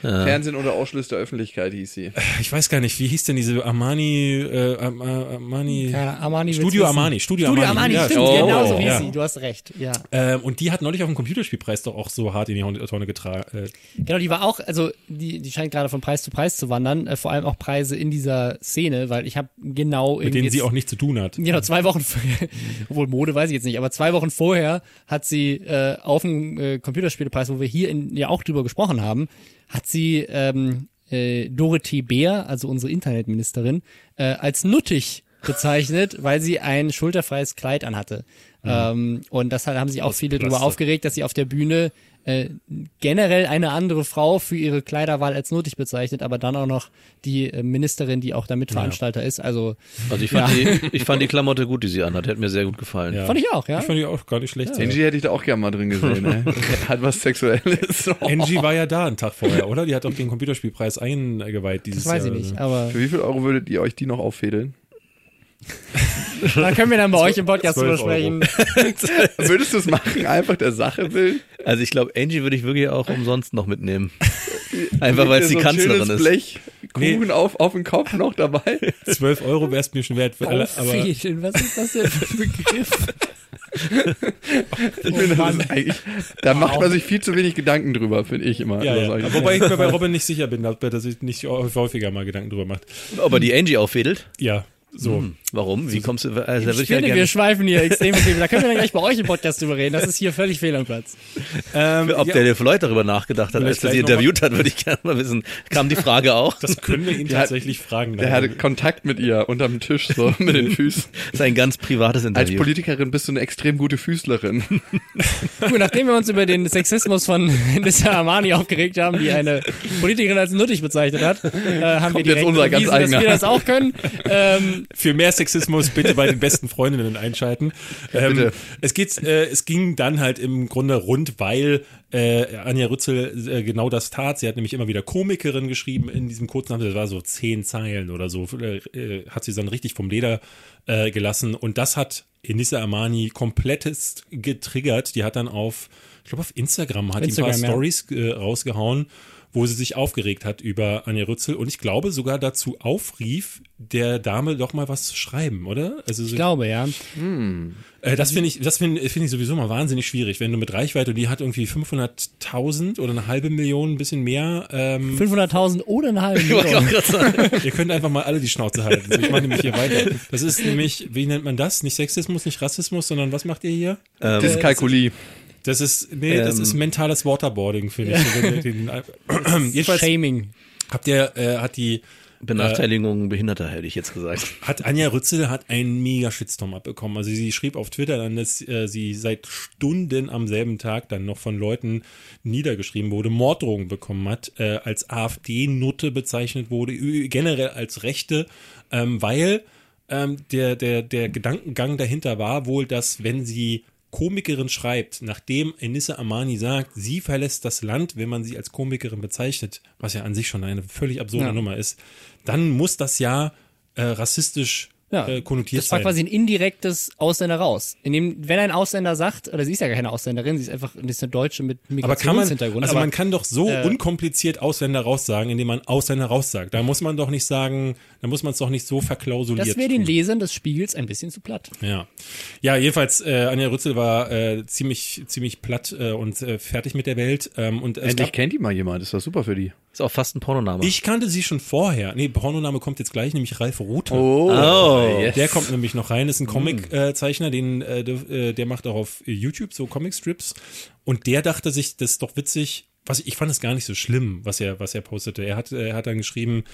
Fernsehen unter Ausschluss der Öffentlichkeit hieß sie. Ich weiß gar nicht, wie hieß denn diese Armani, äh, Am- Armani, Keine Armani Studio. Armani, Studio, Studio Armani, Armani, ja, stimmt, Oh, genau so wie ja. sie. Du hast recht, ja. Ähm, und die hat neulich auf dem Computerspielpreis doch auch so hart in die Tonne getragen. Äh, Genau, die war auch, also die, die scheint gerade von Preis zu Preis zu wandern, äh, vor allem auch Preise in dieser Szene, weil ich habe genau mit denen sie jetzt- auch nichts zu tun hat. Genau, zwei Wochen, vorher- obwohl Mode weiß ich jetzt nicht, aber zwei Wochen vorher hat sie äh, auf dem äh, Computerspielepreis, wo wir hier in, ja auch drüber gesprochen haben, hat sie ähm, äh, Dorothee Bär, also unsere Internetministerin, äh, als nuttig bezeichnet, weil sie ein schulterfreies Kleid anhatte. Ähm, und das haben sich auch viele darüber aufgeregt, dass sie auf der Bühne äh, generell eine andere Frau für ihre Kleiderwahl als nuttig bezeichnet, aber dann auch noch die äh, Ministerin, die auch der Mitveranstalter ist. Also Also ich fand, die, ich fand die Klamotte gut, die sie anhat. Hat mir sehr gut gefallen. Ja. fand ich auch, ja. Ich fand die auch gar nicht schlecht. sogar. Angie hätte ich da auch gerne mal drin gesehen. Ne? Hat was Sexuelles. Angie war ja da einen Tag vorher, oder? Die hat auch den Computerspielpreis eingeweiht dieses Das weiß ich Jahr. nicht, aber Für wie viel Euro würdet ihr euch die noch auffädeln? Da können wir dann bei euch im Podcast drüber 12 Euro. sprechen. Würdest du es machen, einfach der Sache willen? Also ich glaube, Angie würde ich wirklich auch umsonst noch mitnehmen. Einfach weil es die so Kanzlerin ist. Blech Kuchen auf, auf den Kopf noch dabei. 12 Euro wäre es mir schon wert. Für alle, aber was ist das denn für ein Begriff? Ich finde, das ist eigentlich, da macht man sich viel zu wenig Gedanken drüber, finde ich immer. ja, ja. Wobei ich mir bei Robin nicht sicher bin, ob er sich nicht häufiger mal Gedanken drüber macht. Ob er die Angie auffädelt? Ja, so. Warum? Wie kommst du? Also, da Ich ja finde, wir schweifen hier extrem viel. Da können wir dann gleich bei euch im Podcast drüber reden. Das ist hier völlig fehl am Platz. Ähm, ob ja, der Floyd darüber nachgedacht hat, als er sie interviewt hat, würde ich gerne mal wissen. Kam die Frage auch? das können wir ihn Der hat- tatsächlich fragen. Der hatte Kontakt mit ihr unterm Tisch, so mit den Füßen. Das ist ein ganz privates Als Interview. Politikerin bist du eine extrem gute Füßlerin. Gut, nachdem wir uns über den Sexismus von Nissa Armani aufgeregt haben, die eine Politikerin als nuttig bezeichnet hat, äh, haben wir Kommt jetzt direkt unser ganz bewiesen, dass eigener. wir das auch können. Ähm, Für mehr Sexismus bitte bei den besten Freundinnen einschalten. Ähm, Bitte. es geht, äh, es ging dann halt im Grunde rund, weil äh, Anja Rützel äh, genau das tat. Sie hat nämlich immer wieder Komikerin geschrieben in diesem kurzen Namen. Das war so zehn Zeilen oder so. Äh, äh, hat sie dann richtig vom Leder äh, gelassen. Und das hat Enissa Armani komplettest getriggert. Die hat dann auf, ich glaube auf Instagram hat die ein paar Instagram, ja. Stories äh, rausgehauen, wo sie sich aufgeregt hat über Anja Rützel und ich glaube sogar dazu aufrief, der Dame doch mal was zu schreiben, oder? Also so, ich glaube, ja. äh, das finde ich, das finde finde ich sowieso mal wahnsinnig schwierig, wenn du mit Reichweite und die hat irgendwie 500.000 oder eine halbe Million, ein bisschen mehr. Ähm, 500.000 oder eine halbe Million. ihr könnt einfach mal alle die Schnauze halten. So, ich mache nämlich hier weiter. Das ist nämlich, wie nennt man das? Nicht Sexismus, nicht Rassismus, sondern was macht ihr hier? Das ist Kalkuli. Das ist, nee, das Ähm. ist mentales Waterboarding, finde ich. Den, äh, jedenfalls Shaming. habt ihr, äh, hat die Benachteiligung Behinderter, hätte ich jetzt gesagt. hat Anja Rützel hat einen mega Shitstorm abbekommen. Also sie schrieb auf Twitter dann, dass äh, sie seit Stunden am selben Tag dann noch von Leuten niedergeschrieben wurde, Morddrohungen bekommen hat, äh, als AfD-Nutte bezeichnet wurde, generell als Rechte, ähm, weil ähm, der, der, der Gedankengang dahinter war wohl, dass wenn sie Komikerin schreibt, nachdem Enissa Amani sagt, sie verlässt das Land, wenn man sie als Komikerin bezeichnet, was ja an sich schon eine völlig absurde Ja. Nummer ist, dann muss das ja äh, rassistisch Ja, äh, konnotiert das war sein. quasi ein indirektes Ausländer raus. In dem, wenn ein Ausländer sagt, oder sie ist ja keine Ausländerin, sie ist einfach sie ist eine Deutsche mit Migrationshintergrund. also aber man kann doch so äh, unkompliziert Ausländer raussagen, indem man Ausländer raussagt. Da muss man doch nicht sagen, da muss man es doch nicht so verklausuliert. das wäre den. Lesern des Spiegels ein bisschen zu platt. Ja, ja jedenfalls, äh, Anja Rützel war äh, ziemlich, ziemlich platt äh, und äh, fertig mit der Welt. Ähm, und es Endlich gab, kennt die mal jemand, ist doch super für die. Ist auch fast ein Pornoname. ich kannte sie schon vorher. Nee, Pornoname kommt jetzt gleich, nämlich Ralf Rute. Oh, Oh. yes. Der kommt nämlich noch rein, ist ein Mm. Comic-Zeichner, den äh, der, äh, der macht auch auf YouTube so Comic-Strips. Und der dachte sich, das ist doch witzig. Was ich fand es gar nicht so schlimm, was er was er postete. Er hat er hat dann geschrieben,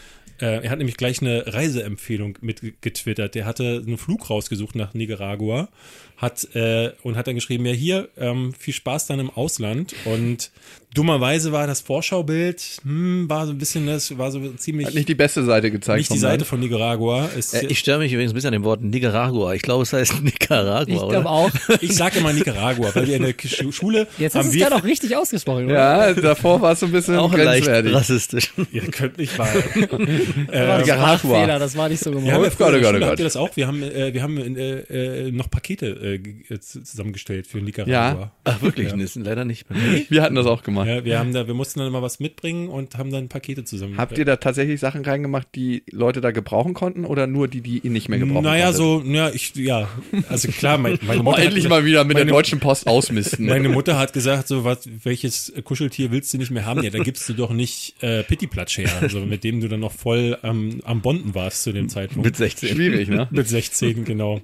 äh, er hat nämlich gleich eine Reiseempfehlung mitgetwittert. Der hatte einen Flug rausgesucht nach Nicaragua, hat äh, und hat dann geschrieben, ja hier ähm, viel Spaß dann im Ausland. Und dummerweise war das Vorschaubild, hm, war so ein bisschen das war so ziemlich Hat nicht die beste Seite gezeigt. nicht die Seite Land. von Nicaragua. Äh, ich störe mich übrigens ein bisschen an dem Wort Nicaragua. Ich glaube, es heißt Nicaragua, Ich oder? glaube auch. Ich sage immer Nicaragua, weil wir in der Schu- Schule Jetzt hast haben du es wir. gerade auch richtig ausgesprochen, oder? Ja, davor war es so ein bisschen auch leicht grenzwertig. rassistisch. Ihr könnt nicht wahr. War ein Nicaragua. Sprachfehler, das war nicht so Wir haben gemeint. ja früher in der Gott, oh Gott. habt ihr das auch? Wir haben, äh, wir haben äh, äh, noch Pakete äh, äh, zusammengestellt für Nicaragua. Ach, wirklich? Nee, sind leider nicht. Wir hatten das auch gemacht. Ja, wir haben da, wir mussten dann immer was mitbringen und haben dann Pakete zusammen. Habt ihr da tatsächlich Sachen reingemacht, die Leute da gebrauchen konnten oder nur die, die ihr nicht mehr gebrauchen Naja, konntet? so, ja, ich, ja, also klar, mein, meine Oh, Mutter hat endlich gesagt- mal wieder mit der meine- Deutschen Post ausmisten. Meine Mutter hat gesagt, so was, welches Kuscheltier willst du nicht mehr haben? Ja, da gibst du doch nicht äh, Pittiplatsch her, also mit dem du dann noch voll am am Bonden warst zu dem Zeitpunkt. Mit 16. Schwierig, ne? Mit 16, genau.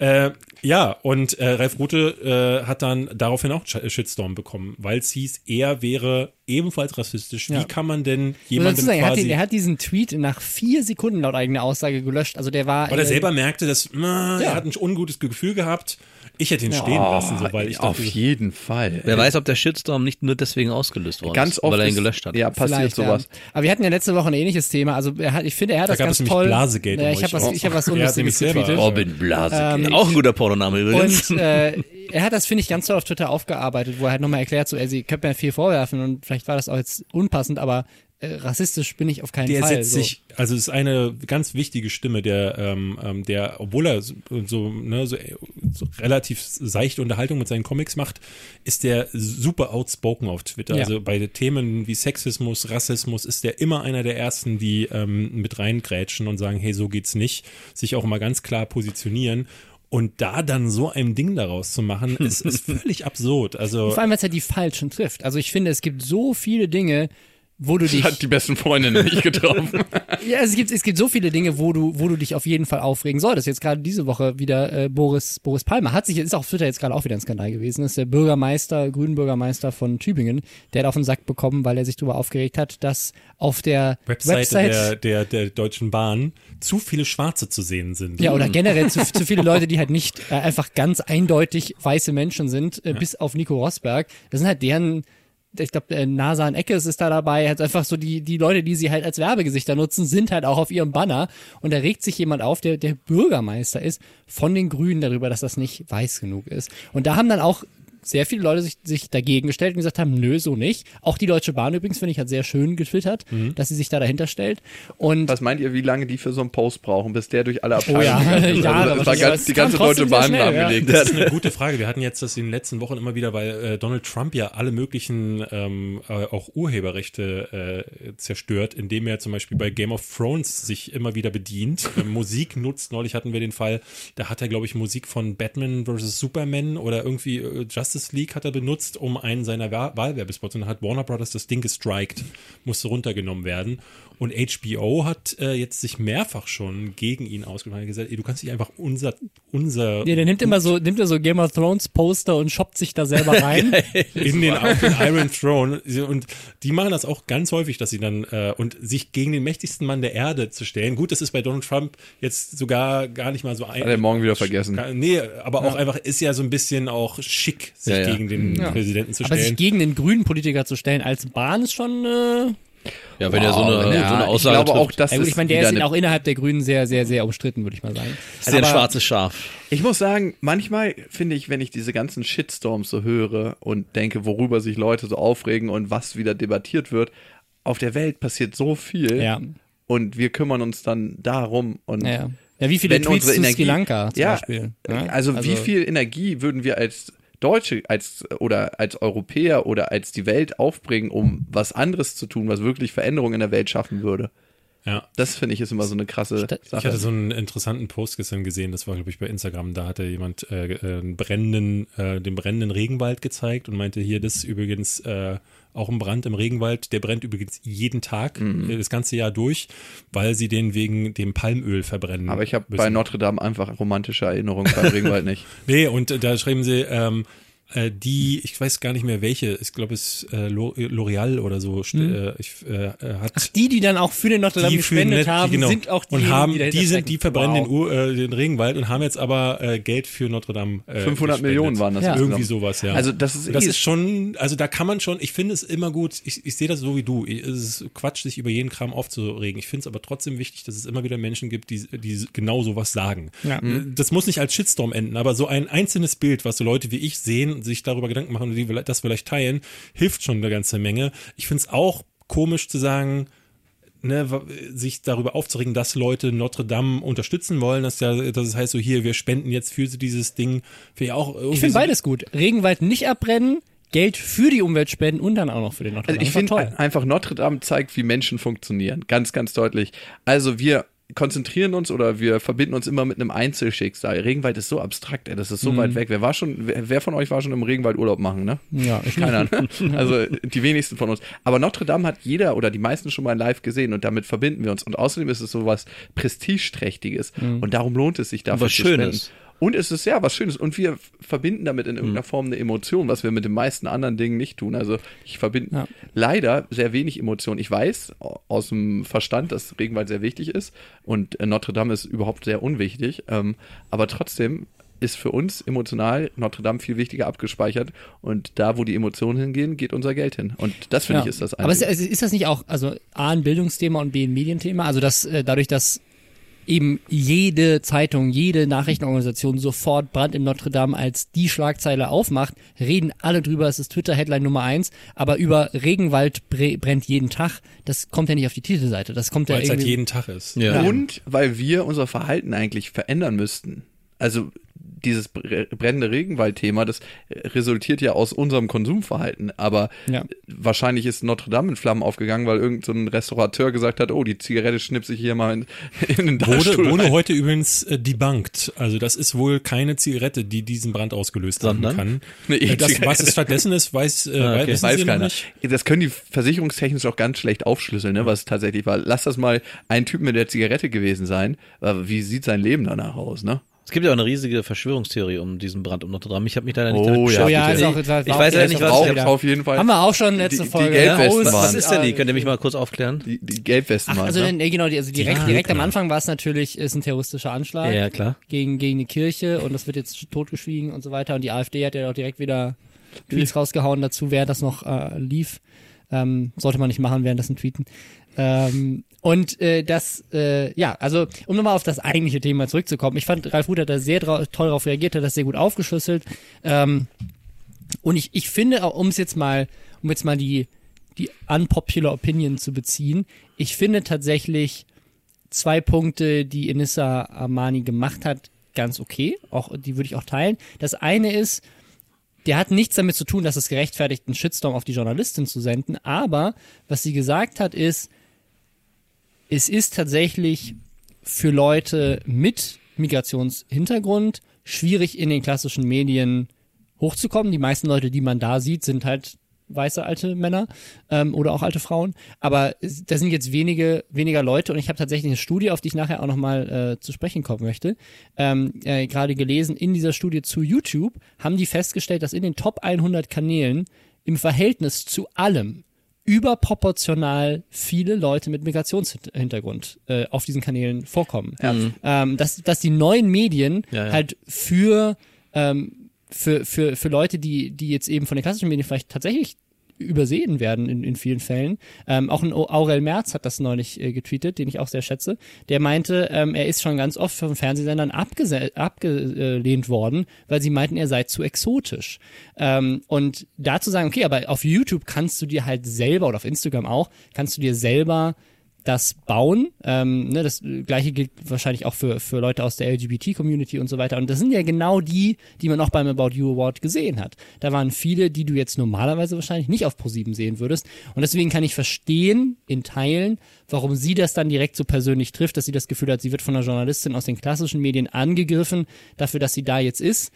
Äh, ja, und äh, Ralf Rute äh, hat dann daraufhin auch Sch- Shitstorm bekommen, weil es hieß, er wäre ebenfalls rassistisch. Wie Ja. kann man denn jemandem sagen, er, hat, quasi... den- er hat diesen Tweet nach vier Sekunden laut eigener Aussage gelöscht. Also der war. weil er äh, selber merkte, dass na, Ja. er hat ein ungutes Gefühl gehabt. Ich hätte ihn stehen Oh, lassen, so, weil ich auf dachte, jeden Fall. Wer weiß, ob der Shitstorm nicht nur deswegen ausgelöst worden Ganz ist, oft weil er ihn gelöscht hat. Ja, passiert Vielleicht, sowas. Ja. Aber wir hatten ja letzte Woche ein ähnliches Thema. Also er hat, ich finde, er hat Da das gab ganz es nämlich toll. Blasegate Ja, ich habe was, ich hab was. Er Unlustiges getweetet. Robin Blase. Auch ein guter Pornoname übrigens. Und äh, er hat das, finde ich, ganz toll auf Twitter aufgearbeitet, wo er halt nochmal erklärt, so, also, ihr könnt mir viel vorwerfen und vielleicht war das auch jetzt unpassend, aber rassistisch bin ich auf keinen der Fall. setzt so. sich, also es ist eine ganz wichtige Stimme, der, ähm, ähm, der, obwohl er so, so, ne, so, so relativ seichte Unterhaltung mit seinen Comics macht, ist der super outspoken auf Twitter. Ja. Also bei Themen wie Sexismus, Rassismus ist der immer einer der ersten, die ähm, mit reingrätschen und sagen, hey, so geht's nicht, sich auch immer ganz klar positionieren. Und da dann so ein Ding daraus zu machen, ist, ist völlig absurd. Also Vor allem, weil es halt die Falschen trifft. Also ich finde, es gibt so viele Dinge, wo du dich. Hat die besten Freundinnen nicht getroffen. Ja, es gibt, es gibt so viele Dinge, wo du, wo du dich auf jeden Fall aufregen solltest. Jetzt gerade diese Woche wieder äh, Boris, Boris Palmer hat sich, ist auf Twitter jetzt gerade auch wieder ein Skandal gewesen. Das ist der Bürgermeister, Grünen Bürgermeister von Tübingen. Der hat auf den Sack bekommen, weil er sich darüber aufgeregt hat, dass auf der Webseite, Website, der, der, der Deutschen Bahn zu viele Schwarze zu sehen sind. ja, oder generell zu, zu viele Leute, die halt nicht äh, einfach ganz eindeutig weiße Menschen sind, äh, bis auf Nico Rosberg. Das sind halt deren, ich glaube, äh, Nasan Eckes ist da dabei, halt einfach so die, die Leute, die sie halt als Werbegesichter nutzen, sind halt auch auf ihrem Banner. Und da regt sich jemand auf, der der Bürgermeister ist, von den Grünen darüber, dass das nicht weiß genug ist. Und da haben dann auch sehr viele Leute sich, sich dagegen gestellt und gesagt haben, nö, so nicht. Auch die Deutsche Bahn übrigens, finde ich, hat sehr schön getwittert, dass sie sich da dahinter stellt. Und Was meint ihr, wie lange die für so einen Post brauchen, bis der durch alle Oh Abteilungen ja, ist? Jahre Also das war wahrscheinlich, ganz, die ganze Deutsche Bahn schnell, ja. lahmgelegt. Das ist eine gute Frage. Wir hatten jetzt das in den letzten Wochen immer wieder, weil äh, Donald Trump ja alle möglichen ähm, äh, auch Urheberrechte äh, zerstört, indem er zum Beispiel bei Game of Thrones sich immer wieder bedient, äh, Musik nutzt. Neulich hatten wir den Fall, da hat er, glaube ich, Musik von Batman vs. Superman oder irgendwie äh, Justice League hat er benutzt, um einen seiner Wahl Wahlwerbespots und dann hat Warner Brothers das Ding gestrikt, musste runtergenommen werden. Und HBO hat äh, jetzt sich mehrfach schon gegen ihn ausgesprochen und gesagt, ey, du kannst nicht einfach unser, unser Ja, der nimmt immer so, nimmt er so Game of Thrones Poster und shoppt sich da selber rein. in den, auf den Iron Throne. Und die machen das auch ganz häufig, dass sie dann äh, und sich gegen den mächtigsten Mann der Erde zu stellen. Gut, das ist bei Donald Trump jetzt sogar gar nicht mal so ein. Hat er morgen wieder vergessen. Nee, aber auch einfach ist ja so ein bisschen auch schick, sich Ja, ja. gegen den Präsidenten zu Aber sich stellen. gegen den grünen Politiker zu stellen als Bahn ist schon, äh, Ja, wenn er so eine, ja, so eine ich Aussage glaube auch, dass ja es ich meine, der ist eine auch innerhalb der Grünen sehr, sehr, sehr umstritten, würde ich mal sagen. ist ja ein schwarzes Schaf. Ich muss sagen, manchmal finde ich, wenn ich diese ganzen Shitstorms so höre und denke, worüber sich Leute so aufregen und was wieder debattiert wird, auf der Welt passiert so viel Ja. und wir kümmern uns dann darum und Ja. Ja, wie viele wenn Tweets zu Energie, Sri Lanka zum ja, Beispiel? Ja, also, wie viel Energie würden wir als Deutsche als oder als Europäer oder als die Welt aufbringen, um was anderes zu tun, was wirklich Veränderungen in der Welt schaffen würde? Ja. Das finde ich ist immer so eine krasse Sta- Ich hatte Sache. so einen interessanten Post gestern gesehen, das war, glaube ich, bei Instagram. Da hatte jemand äh, äh, einen brennenden, äh, den brennenden Regenwald gezeigt und meinte, hier, das ist übrigens äh, auch ein Brand im Regenwald. Der brennt übrigens jeden Tag, Mhm. äh, das ganze Jahr durch, weil sie den wegen dem Palmöl verbrennen. Aber ich habe bei Notre Dame einfach romantische Erinnerungen beim Regenwald nicht. Nee, und äh, da schreiben sie, ähm, äh, die, ich weiß gar nicht mehr welche, ich glaube es ist äh, Lo- L'Oreal oder so, st- äh, ich, äh, äh, hat Die, die dann auch für den Notre Dame für gespendet net- haben, genau. sind auch die, und haben, die, die sind, die verbrennen wow. den, Ur, äh, den Regenwald und haben jetzt aber äh, Geld für Notre Dame. Äh, 500 gespendet. Millionen waren das Ja. Irgendwie sowas, ja. Also das ist das eh- ist schon, also da kann man schon, ich finde es immer gut, ich, ich sehe das so wie du, es ist Quatsch, sich über jeden Kram aufzuregen. Ich finde es aber trotzdem wichtig, dass es immer wieder Menschen gibt, die, die genau sowas sagen. Ja. Das muss nicht als Shitstorm enden, aber so ein einzelnes Bild, was so Leute wie ich sehen, sich darüber Gedanken machen und die das vielleicht teilen, hilft schon eine ganze Menge. Ich finde es auch komisch zu sagen, ne, sich darüber aufzuregen, dass Leute Notre Dame unterstützen wollen, dass ja, dass es heißt so hier, wir spenden jetzt für dieses Ding, für ja auch irgendwie Ich finde so- beides gut. Regenwald nicht abbrennen, Geld für die Umwelt spenden und dann auch noch für den Notre Also Dame. ich Das war finde toll. einfach Notre Dame zeigt, wie Menschen funktionieren. Ganz, ganz deutlich. Also wir konzentrieren uns oder wir verbinden uns immer mit einem Einzelschicksal. Regenwald ist so abstrakt, ey, das ist so weit weg. Wer war schon, wer, wer von euch war schon im Regenwald Urlaub machen, ne? Ja, ich Keiner. ne? Also die wenigsten von uns. Aber Notre Dame hat jeder oder die meisten schon mal live gesehen und damit verbinden wir uns. Und außerdem ist es so was Prestigeträchtiges. Und darum lohnt es sich dafür Was zu Schönes. spenden. Und es ist ja was Schönes. Und wir verbinden damit in irgendeiner Form eine Emotion, was wir mit den meisten anderen Dingen nicht tun. Also ich verbinde Ja. leider sehr wenig Emotionen. Ich weiß aus dem Verstand, dass Regenwald sehr wichtig ist und Notre Dame ist überhaupt sehr unwichtig. Ähm, aber trotzdem ist für uns emotional Notre Dame viel wichtiger abgespeichert und da, wo die Emotionen hingehen, geht unser Geld hin. Und das finde Ja. ich ist das Aber ist, Einzige. ist das nicht auch, also A, ein Bildungsthema und B, ein Medienthema? Also dass äh, dadurch, dass eben jede Zeitung, jede Nachrichtenorganisation sofort Brand im Notre Dame als die Schlagzeile aufmacht, reden alle drüber, es ist Twitter-Headline Nummer eins, aber über Regenwald bre brennt jeden Tag, das kommt ja nicht auf die Titelseite. Das kommt ja weil es halt irgendwie. jeden Tag ist. Ja. Und weil wir unser Verhalten eigentlich verändern müssten. Also dieses bre- brennende Regenwald-Thema, das resultiert ja aus unserem Konsumverhalten. Aber Ja. wahrscheinlich ist Notre Dame in Flammen aufgegangen, weil irgendein so ein Restaurateur gesagt hat, oh, die Zigarette schnipse ich hier mal in, in den Wurde, Dachstuhl wurde rein. heute übrigens äh, debunked. Also das ist wohl keine Zigarette, die diesen Brand ausgelöst Sondern? haben kann. Äh, das, was es stattdessen ist, weiß, äh, Ah, okay. Weiß keiner. nicht. Das können die versicherungstechnisch auch ganz schlecht aufschlüsseln, ne, was es tatsächlich war. Lass das mal ein Typ mit der Zigarette gewesen sein. Aber wie sieht sein Leben danach aus, ne? Es gibt ja auch eine riesige Verschwörungstheorie um diesen Brand um Notre Dame. Ich habe mich leider nicht Oh, damit ja. Oh ja, ist auch, ich war ich auch weiß ja nicht, was Auch wieder. auf jeden Fall. Haben wir auch schon letzte Die- die Folge. Gelbwesten Aus- waren. was ist denn die? Könnt ihr mich mal kurz aufklären? Die, die Gelbwesten Ach, waren also ne? genau, die- also direkt, Ja, direkt am genau. Anfang war es natürlich, ist ein terroristischer Anschlag. Ja, ja, klar. gegen, gegen die Kirche und das wird jetzt totgeschwiegen und so weiter. Und die AfD hat ja auch direkt wieder Tweets rausgehauen dazu, während das noch äh, lief. Ähm, sollte man nicht machen, währenddessen tweeten. Ähm, und äh, das, äh, ja, also um nochmal auf das eigentliche Thema zurückzukommen. Ich fand, Ralf hat da sehr toll darauf reagiert, hat das sehr gut aufgeschlüsselt. Ähm, und ich, ich finde, um es jetzt mal, um jetzt mal die, die unpopular Opinion zu beziehen, ich finde tatsächlich zwei Punkte, die Enissa Armani gemacht hat, ganz okay. Auch, die würde ich auch teilen. Das eine ist, der hat nichts damit zu tun, dass es gerechtfertigt, einen Shitstorm auf die Journalistin zu senden. Aber was sie gesagt hat, ist, es ist tatsächlich für Leute mit Migrationshintergrund schwierig in den klassischen Medien hochzukommen. Die meisten Leute, die man da sieht, sind halt weiße alte Männer ähm, oder auch alte Frauen. Aber da sind jetzt wenige, weniger Leute und ich habe tatsächlich eine Studie, auf die ich nachher auch nochmal äh, zu sprechen kommen möchte, ähm, äh, gerade gelesen. In dieser Studie zu YouTube haben die festgestellt, dass in den Top 100 Kanälen im Verhältnis zu allem überproportional viele Leute mit Migrationshintergrund äh, auf diesen Kanälen vorkommen. Ähm, dass, dass die neuen Medien Ja, ja. halt für, ähm, für, für, für Leute, die, die jetzt eben von den klassischen Medien vielleicht tatsächlich übersehen werden in, in vielen Fällen. Ähm, auch ein Aurel Merz hat das neulich äh, getweetet, den ich auch sehr schätze. Der meinte, ähm, er ist schon ganz oft von Fernsehsendern abgese- abgelehnt worden, weil sie meinten, er sei zu exotisch. Ähm, und da zu sagen, okay, aber auf YouTube kannst du dir halt selber oder auf Instagram auch, kannst du dir selber das bauen. Ähm, ne, das gleiche gilt wahrscheinlich auch für, für Leute aus der LGBT-Community und so weiter. Und das sind ja genau die, die man auch beim About You Award gesehen hat. Da waren viele, die du jetzt normalerweise wahrscheinlich nicht auf Pro7 sehen würdest. Und deswegen kann ich verstehen, in Teilen, warum sie das dann direkt so persönlich trifft, dass sie das Gefühl hat, sie wird von einer Journalistin aus den klassischen Medien angegriffen, dafür, dass sie da jetzt ist.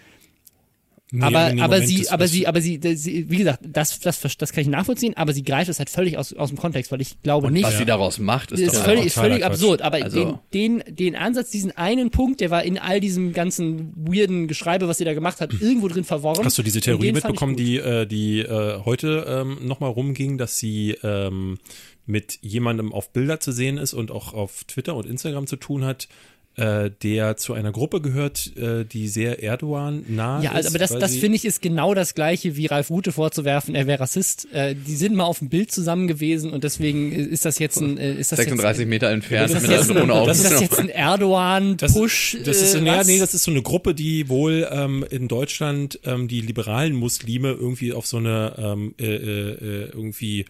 Nee, aber, in dem aber Moment sie, aber sie, aber sie, sie, wie gesagt, das, das, das kann ich nachvollziehen, aber sie greift es halt völlig aus, aus dem Kontext, weil ich glaube nicht, Was sie daraus macht, ist, ist doch völlig, ist völlig absurd. Aber Also- den, den, den Ansatz, diesen einen Punkt, der war in all diesem ganzen weirden Geschreibe, was sie da gemacht hat, irgendwo drin verworren. Hast du diese Und Theorie mitbekommen, die, äh, die äh, heute ähm, nochmal rumging, dass sie ähm, mit jemandem auf Bilder zu sehen ist und auch auf Twitter und Instagram zu tun hat, äh, der zu einer Gruppe gehört, äh, die sehr Erdogan nah Ja, ist. also, aber das, das finde ich ist genau das gleiche wie Ralf Rute vorzuwerfen, er wäre Rassist. Äh, die sind mal auf dem Bild zusammen gewesen und deswegen ist das jetzt ein, äh, ist das 36 jetzt, Meter entfernt ist das jetzt, ein, auf. ist das jetzt ein Erdogan-Push? Das ist, äh, ja, nee, das ist so eine Gruppe, die wohl ähm, in Deutschland ähm, die liberalen Muslime irgendwie auf so eine ähm, äh, äh, äh, irgendwie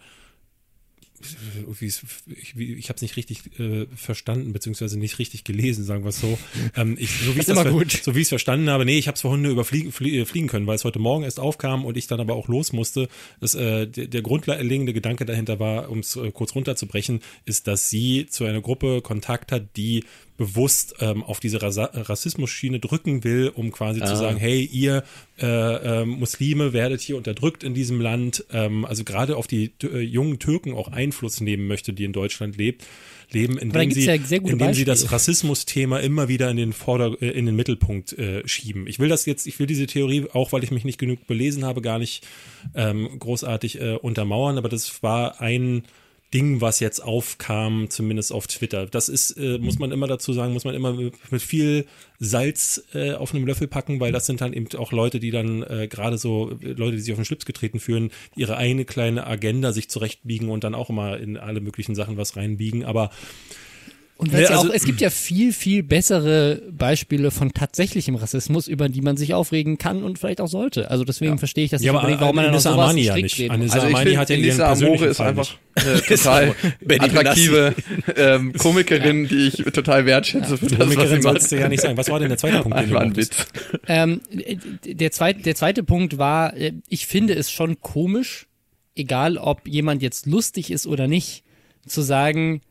irgendwie ich, ich habe es nicht richtig äh, verstanden beziehungsweise nicht richtig gelesen, sagen wir es so. Ähm, ich, so wie ich gut. So es verstanden habe, nee, ich habe es vorhin nur überfliegen flie äh, fliegen können, weil es heute Morgen erst aufkam und ich dann aber auch los musste. Das, äh, der, der grundlegende Gedanke dahinter war, um es äh, kurz runterzubrechen, ist, dass sie zu einer Gruppe Kontakt hat, die bewusst ähm, auf diese Rassismus-Schiene drücken will, um quasi zu sagen, hey, ihr äh, äh, Muslime werdet hier unterdrückt in diesem Land, ähm, also gerade auf die äh, jungen Türken auch Einfluss nehmen möchte, die in Deutschland lebt, leben, indem sie, ja indem sie das. Rassismus-Thema immer wieder in den Vorder äh, in den Mittelpunkt äh, schieben. Ich will das jetzt, ich will diese Theorie, auch weil ich mich nicht genug belesen habe, gar nicht ähm, großartig äh, untermauern, aber das war ein Ding, was jetzt aufkam, zumindest auf Twitter. Das ist, äh, muss man immer dazu sagen, muss man immer mit, mit viel Salz äh, auf einem Löffel packen, weil das sind dann eben auch Leute, die dann äh, gerade so, äh, Leute, die sich auf den Schlips getreten fühlen, ihre eine kleine Agenda sich zurechtbiegen und dann auch immer in alle möglichen Sachen was reinbiegen. Aber Und ja also- auch, es gibt ja viel, viel bessere Beispiele von tatsächlichem Rassismus, über die man sich aufregen kann und vielleicht auch sollte. Also deswegen verstehe ich das ja, nicht aber unbedingt, warum man dann auf sowas nicht ja nicht. reden Anissa. Also finde, hat ja ihren Amore ist Fall einfach eine total attraktive ähm, Komikerin, die ich total wertschätze für das, Komikerin sollst du ja nicht sagen. Was war denn der zweite Punkt? Einfach ein? Witz. Ähm, der, zweite, der zweite Punkt war, äh, ich finde es schon komisch, egal ob jemand jetzt lustig ist oder nicht, zu sagen,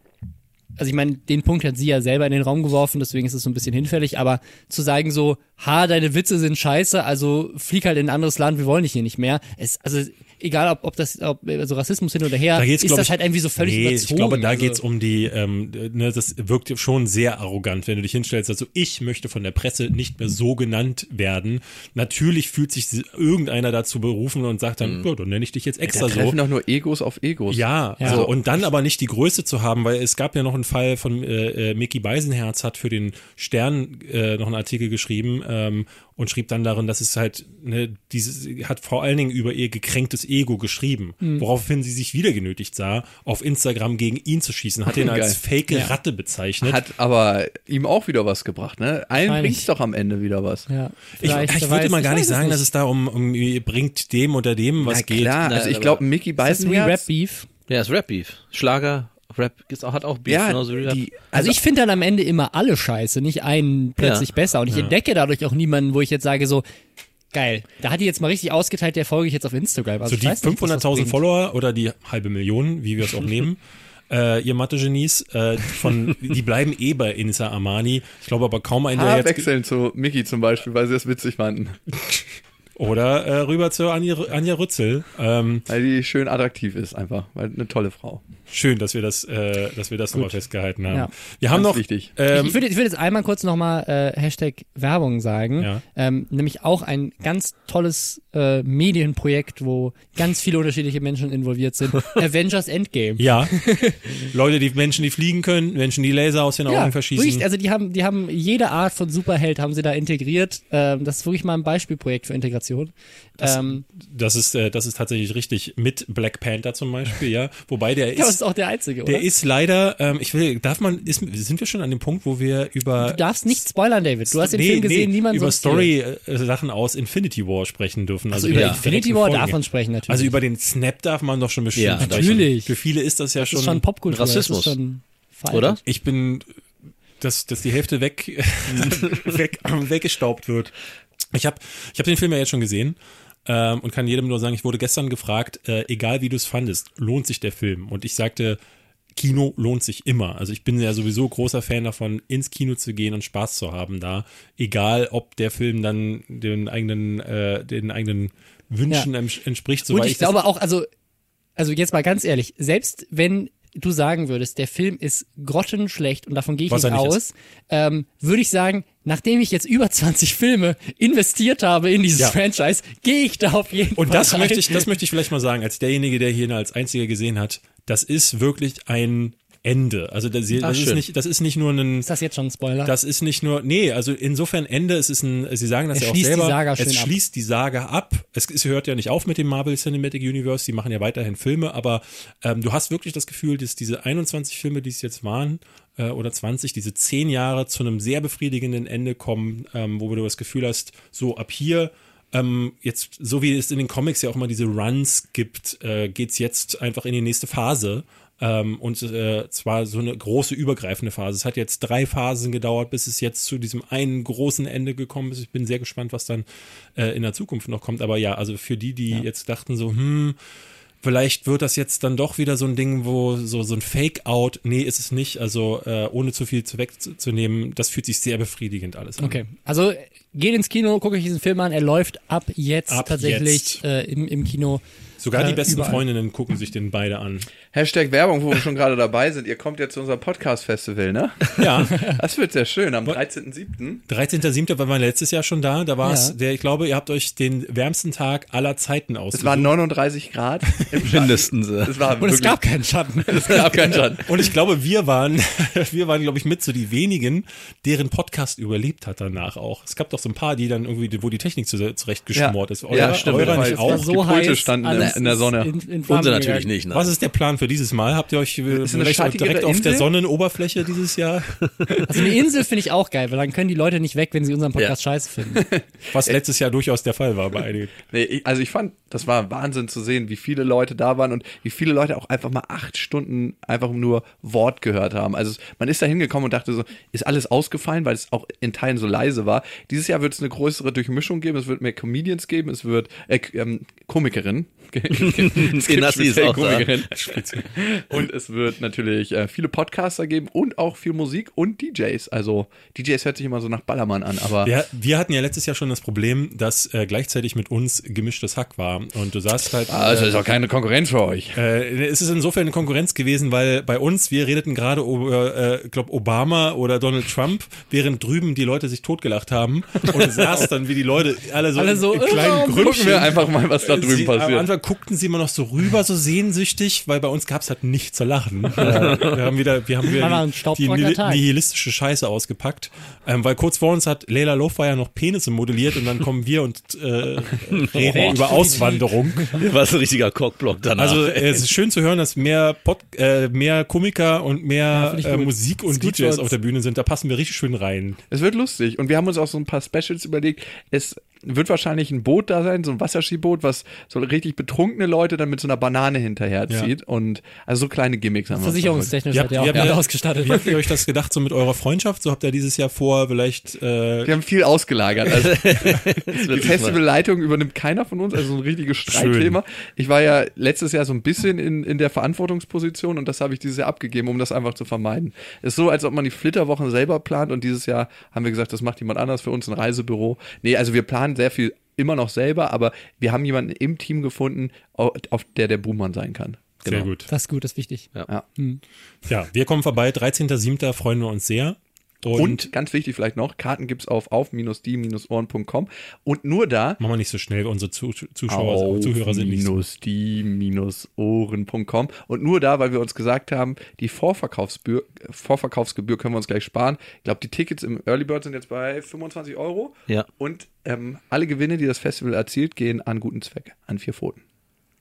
also ich meine, den Punkt hat sie ja selber in den Raum geworfen, deswegen ist es so ein bisschen hinfällig, aber zu sagen so, ha, deine Witze sind scheiße, also flieg halt in ein anderes Land, wir wollen dich hier nicht mehr. Es, also egal ob, ob das, ob also Rassismus hin oder her, Da geht's, ist das ich, halt irgendwie so völlig nee, überzogen. ich glaube, da also, geht's um die, ähm, ne, das wirkt schon sehr arrogant, wenn du dich hinstellst, also ich möchte von der Presse nicht mehr so genannt werden. Natürlich fühlt sich irgendeiner dazu berufen und sagt dann, ja, dann nenne ich dich jetzt Da extra so. treffen doch nur Egos auf Egos. Ja, Ja. Also, und dann aber nicht die Größe zu haben, weil es gab ja noch einen Fall von äh, äh, Mickey Beisenherz hat für den Stern äh, noch einen Artikel geschrieben ähm, und schrieb dann darin, dass es halt, ne, dieses, hat vor allen Dingen über ihr gekränktes Ego geschrieben, Mhm. woraufhin sie sich wieder genötigt sah, auf Instagram gegen ihn zu schießen, hat ihn als fake Ratte bezeichnet. Hat aber ihm auch wieder was gebracht, ne? Allen bringt's doch am Ende wieder was. ja, ich, ich wer würde weiß, mal ich gar nicht sagen, dass es da um, um bringt dem oder dem was Na geht. klar, Na, also ich glaube, Mickey Das ist wie Rap Beef. Ja, ist Rap-Beef. Schlager, Rap ist auch, hat auch Beef. ja, genauso wie Rap. die, Also ich finde dann am Ende immer alle scheiße, nicht einen plötzlich Ja. besser. Und ich entdecke dadurch auch niemanden, wo ich jetzt sage so, geil, da hat die jetzt mal richtig ausgeteilt, der folge ich jetzt auf Instagram. Also So die weiß nicht, was das 500.000 bringt. Follower oder die halbe Million, wie wir es auch nehmen, äh, ihr Mathe-Genies, äh, von, die bleiben eh bei Insa Armani. Ich glaube aber kaum einer, der jetzt, wechseln zu Mickey zum Beispiel, weil sie das witzig fanden. oder äh, rüber zu Anja, Anja Rützel. Ähm, Weil die schön attraktiv ist einfach, weil eine tolle Frau. schön, dass wir das, äh, dass wir das nochmal festgehalten haben. Ja. Wir haben Ganz noch, wichtig. ähm, ich würde ich würde jetzt einmal kurz nochmal äh, Hashtag Werbung sagen. Ja. Ähm, nämlich auch ein ganz tolles äh, Medienprojekt, wo ganz viele unterschiedliche Menschen involviert sind. Avengers Endgame. ja, Leute, die Menschen, die fliegen können, Menschen, die Laser aus den Augen Ja, verschießen. wirklich, also die haben, die haben jede Art von Superheld haben sie da integriert. Ähm, das ist wirklich mal ein Beispielprojekt für Integration. Ähm, das ist, äh, das ist tatsächlich richtig. Mit Black Panther zum Beispiel, ja. Wobei der ja, das ist, ist auch der einzige, oder? der ist leider, ähm, ich will, darf man, ist, sind wir schon an dem Punkt, wo wir über du darfst nicht spoilern, David. Du hast den Film gesehen, niemand über. Story-Sachen aus Infinity War sprechen dürfen. Also, über die Infinity War darf man sprechen, natürlich. Also über den Snap darf man doch schon bestimmt Ja, sprechen. natürlich. Für viele ist das ja das schon. ist schon Popkultur. Rassismus. Das ist schon. Oder? Ich bin, dass, dass die Hälfte weg, weg weggestaubt wird. Ich habe ich hab den Film ja jetzt schon gesehen ähm, und kann jedem nur sagen, ich wurde gestern gefragt, äh, egal wie du es fandest, lohnt sich der Film? Und ich sagte, Kino lohnt sich immer. Also ich bin ja sowieso großer Fan davon, ins Kino zu gehen und Spaß zu haben da. Egal, ob der Film dann den eigenen, äh, den eigenen Wünschen ents- entspricht. Und ich das- glaube auch, also, also jetzt mal ganz ehrlich, selbst wenn du sagen würdest, der Film ist grottenschlecht und davon gehe ich nicht aus, ähm, würde ich sagen, nachdem ich jetzt über 20 Filme investiert habe in dieses Ja. Franchise, gehe ich da auf jeden Fall Und das rein. möchte ich, das möchte ich vielleicht mal sagen, als derjenige, der hier als einziger gesehen hat, das ist wirklich ein Ende. Also das, das ist schön. nicht, das ist nicht nur ein, Ist das jetzt schon ein Spoiler? das ist nicht nur, nee, also insofern Ende, es ist ein, Sie sagen das Es ja auch schließt die selber, Saga schön es ab. schließt die Saga ab. Es, es hört ja nicht auf mit dem Marvel Cinematic Universe, die machen ja weiterhin Filme, aber ähm, du hast wirklich das Gefühl, dass diese 21 Filme, die es jetzt waren, äh, oder 20, diese 10 Jahre zu einem sehr befriedigenden Ende kommen, ähm, wo du das Gefühl hast, so ab hier ähm, jetzt, so wie es in den Comics ja auch immer diese Runs gibt, äh, geht's jetzt einfach in die nächste Phase. Ähm, und äh, zwar so eine große übergreifende Phase. Es hat jetzt drei Phasen gedauert, bis es jetzt zu diesem einen großen Ende gekommen ist. Ich bin sehr gespannt, was dann äh, in der Zukunft noch kommt. Aber ja, also für die, die jetzt dachten so, hm, vielleicht wird das jetzt dann doch wieder so ein Ding, wo so, so ein Fake-out, nee, ist es nicht. Also äh, ohne zu viel zu wegzunehmen, das fühlt sich sehr befriedigend alles an. Okay, also geht ins Kino, guckt euch diesen Film an. Er läuft ab jetzt Ab tatsächlich jetzt. Äh, im, im Kino. Sogar die Äh, besten überall. Freundinnen gucken sich den beide an. Hashtag Werbung, wo wir schon gerade dabei sind. Ihr kommt jetzt zu unserem Podcast-Festival, ne? Ja, Das wird sehr schön. Am 13.07. 13.07. war wir letztes Jahr schon da. Da war es, Ja. der, ich glaube, ihr habt euch den wärmsten Tag aller Zeiten ausgesucht. Es waren 39 Grad. Mindestens. Es war Und es gab keinen Schatten. es gab keinen Schatten. Und ich glaube, wir waren, wir waren, glaube ich, mit so die wenigen, deren Podcast überlebt hat danach auch. Es gab doch so ein paar, die dann irgendwie, wo die Technik zu, zurechtgeschmort ist. Euer, Ja, stimmt. eurer Weil nicht auch. so die Pulte heiß, standen alles in der Sonne. In, in Unser natürlich nicht. Nein. Was ist der Plan für dieses Mal? Habt ihr euch äh, schattigere direkt auf der Insel? Sonnenoberfläche dieses Jahr? Also eine Insel finde ich auch geil, weil dann können die Leute nicht weg, wenn sie unseren Podcast scheiße finden. Was letztes Jahr durchaus der Fall war bei einigen. Nee, also ich fand, das war Wahnsinn zu sehen, wie viele Leute da waren und wie viele Leute auch einfach mal acht Stunden einfach nur Wort gehört haben. Also man ist da hingekommen und dachte so, ist alles ausgefallen, weil es auch in Teilen so leise war. Dieses Jahr wird es eine größere Durchmischung geben, es wird mehr Comedians geben, es wird äh, ähm, Komikerinnen. Es gibt Nassi ist auch da. Und es wird natürlich äh, viele Podcaster geben und auch viel Musik und DJs. Also DJs hört sich immer so nach Ballermann an, aber Wir, wir hatten ja letztes Jahr schon das Problem, dass äh, gleichzeitig mit uns gemischtes Hack war. Und du saßt halt. also ist auch keine Konkurrenz für euch. Äh, es ist insofern eine Konkurrenz gewesen, weil bei uns, wir redeten gerade über, äh, glaub Obama oder Donald Trump, während drüben die Leute sich totgelacht haben und du sahst dann, wie die Leute alle so, Alle so, in kleinen äh, Grüppchen. Gucken wir einfach mal, was da drüben sie, Am passiert. Anfang guckten sie immer noch so rüber, so sehnsüchtig, weil bei uns gab's halt nichts zu lachen. Äh, wir haben wieder, wir haben wieder die, die nihilistische Scheiße ausgepackt, ähm, weil kurz vor uns hat Leila Lofeyer noch Penisse modelliert und dann kommen wir und äh, reden über Auswanderung. War so ein richtiger Cockblock danach. Also äh, es ist schön zu hören, dass mehr Pod, äh, mehr Komiker und mehr ich äh, gut. Musik und gut DJs uns. auf der Bühne sind. Da passen wir richtig schön rein. Es wird lustig. Und wir haben uns auch so ein paar Specials überlegt. Es wird wahrscheinlich ein Boot da sein, so ein Wasserskiboot, was so richtig betrunkene Leute dann mit so einer Banane hinterherzieht. Und also so kleine Gimmicks haben wir. Versicherungstechnisch habt- ihr auch ja- ausgestattet. Wie habt ihr euch das gedacht, so mit eurer Freundschaft? So habt ihr dieses Jahr vor, vielleicht äh, Wir haben viel ausgelagert. Also die Festivalleitung übernimmt keiner von uns, also so ein richtiges Streitthema. Ich war ja letztes Jahr so ein bisschen in, in der Verantwortungsposition und das habe ich dieses Jahr abgegeben, um das einfach zu vermeiden. Es ist so, als ob man die Flitterwochen selber plant und dieses Jahr haben wir gesagt, das macht jemand anders für uns, ein Reisebüro. Nee, also wir planen sehr viel immer noch selber, aber wir haben jemanden im Team gefunden, au- auf der der Buhmann sein kann. sehr gut. Das ist gut, das ist wichtig. Ja. Ja, wir kommen vorbei. 13.07. freuen wir uns sehr. Und, Und ganz wichtig vielleicht noch, Karten gibt's auf auf-die-ohren.com und nur da machen wir nicht so schnell, unsere Zu Zuschauer, Zuhörer sind nicht so. die-ohren.com und nur da, weil wir uns gesagt haben, die Vorverkaufsgebühr, Vorverkaufsgebühr können wir uns gleich sparen. Ich glaube, die Tickets im Early Bird sind jetzt bei 25 Euro Ja. und ähm, alle Gewinne, die das Festival erzielt, gehen an guten Zweck, an vier Pfoten.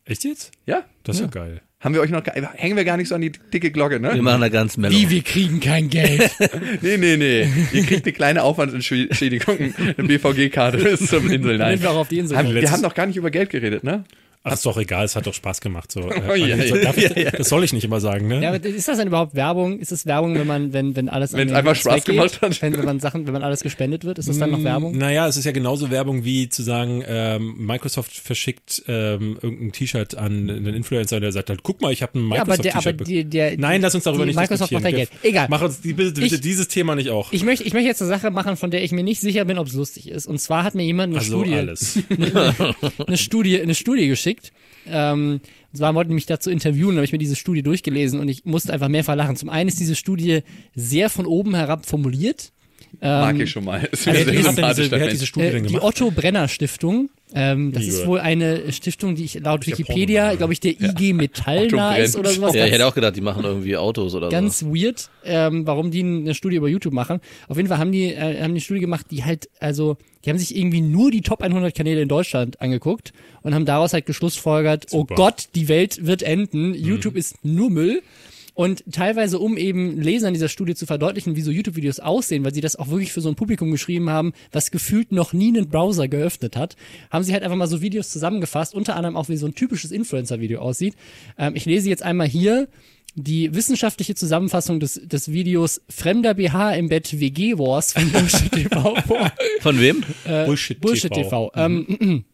Echt jetzt? Ja, Das ist ja geil. Haben wir euch noch, ge- hängen wir gar nicht so an die dicke Glocke, wir ne? machen da ganz mellow. Wie, wir kriegen kein Geld. Nee, nee, nee. Ihr kriegt eine kleine Aufwandsentschädigung, eine BVG-Karte bis zum Inseln. Nein. Damit wir auch auf die Insel Haben, wir haben noch gar nicht über Geld geredet, ne? Ach, ist doch egal, es hat doch Spaß gemacht. So. Äh, Oh, ja, also, ja, ich, Das soll ich nicht immer sagen, ne? Ja, aber ist das denn überhaupt Werbung? Ist es Werbung, wenn man, wenn, wenn alles Wenn es einfach Spaß gemacht hat. Wenn, wenn man Sachen, wenn man alles gespendet wird, ist das dann noch Werbung? Naja, es ist ja genauso Werbung wie zu sagen, ähm, Microsoft verschickt ähm, irgendein T-Shirt an einen Influencer, der sagt halt, guck mal, ich habe ein Ja, aber der, Microsoft-T-Shirt. aber die, der, Nein, lass uns darüber die nicht Microsoft macht da diskutieren. Geld. Egal. Mach uns die, bitte, bitte Ich- dieses Thema nicht auch. Ich möchte, ich möchte jetzt eine Sache machen, von der ich mir nicht sicher bin, ob es lustig ist. Und zwar hat mir jemand eine also Studie, alles. eine Studie, eine Studie geschickt. Ähm, und zwar wollten die mich dazu interviewen, habe ich mir diese Studie durchgelesen und ich musste einfach mehrfach lachen. Zum einen ist diese Studie sehr von oben herab formuliert. Mag ich schon mal. Ist mir Wer sehr sympathisch, diese, diese Studie Äh, denn die? Otto Brenner Stiftung. Ähm, das ist wohl eine Stiftung, die ich laut ja Wikipedia, glaube ich, der IG Metall Otto nah ist oder sowas. Ja, ich ganz- hätte auch gedacht, die machen irgendwie Autos oder ganz so. weird, ähm, warum die eine Studie über YouTube machen. Auf jeden Fall haben die äh, haben die Studie gemacht, die halt also die haben sich irgendwie nur die Top 100 Kanäle in Deutschland angeguckt und haben daraus halt geschlussfolgert, Super. oh Gott, die Welt wird enden, YouTube ist nur Müll. Und teilweise, um eben Lesern dieser Studie zu verdeutlichen, wie so YouTube-Videos aussehen, weil sie das auch wirklich für so ein Publikum geschrieben haben, was gefühlt noch nie einen Browser geöffnet hat, haben sie halt einfach mal so Videos zusammengefasst, unter anderem auch wie so ein typisches Influencer-Video aussieht. Ähm, ich lese jetzt einmal hier die wissenschaftliche Zusammenfassung des, des Videos Fremder BH im Bett WG Wars von Bullshit TV vor. Von wem? Bullshit, Bullshit TV. Ähm,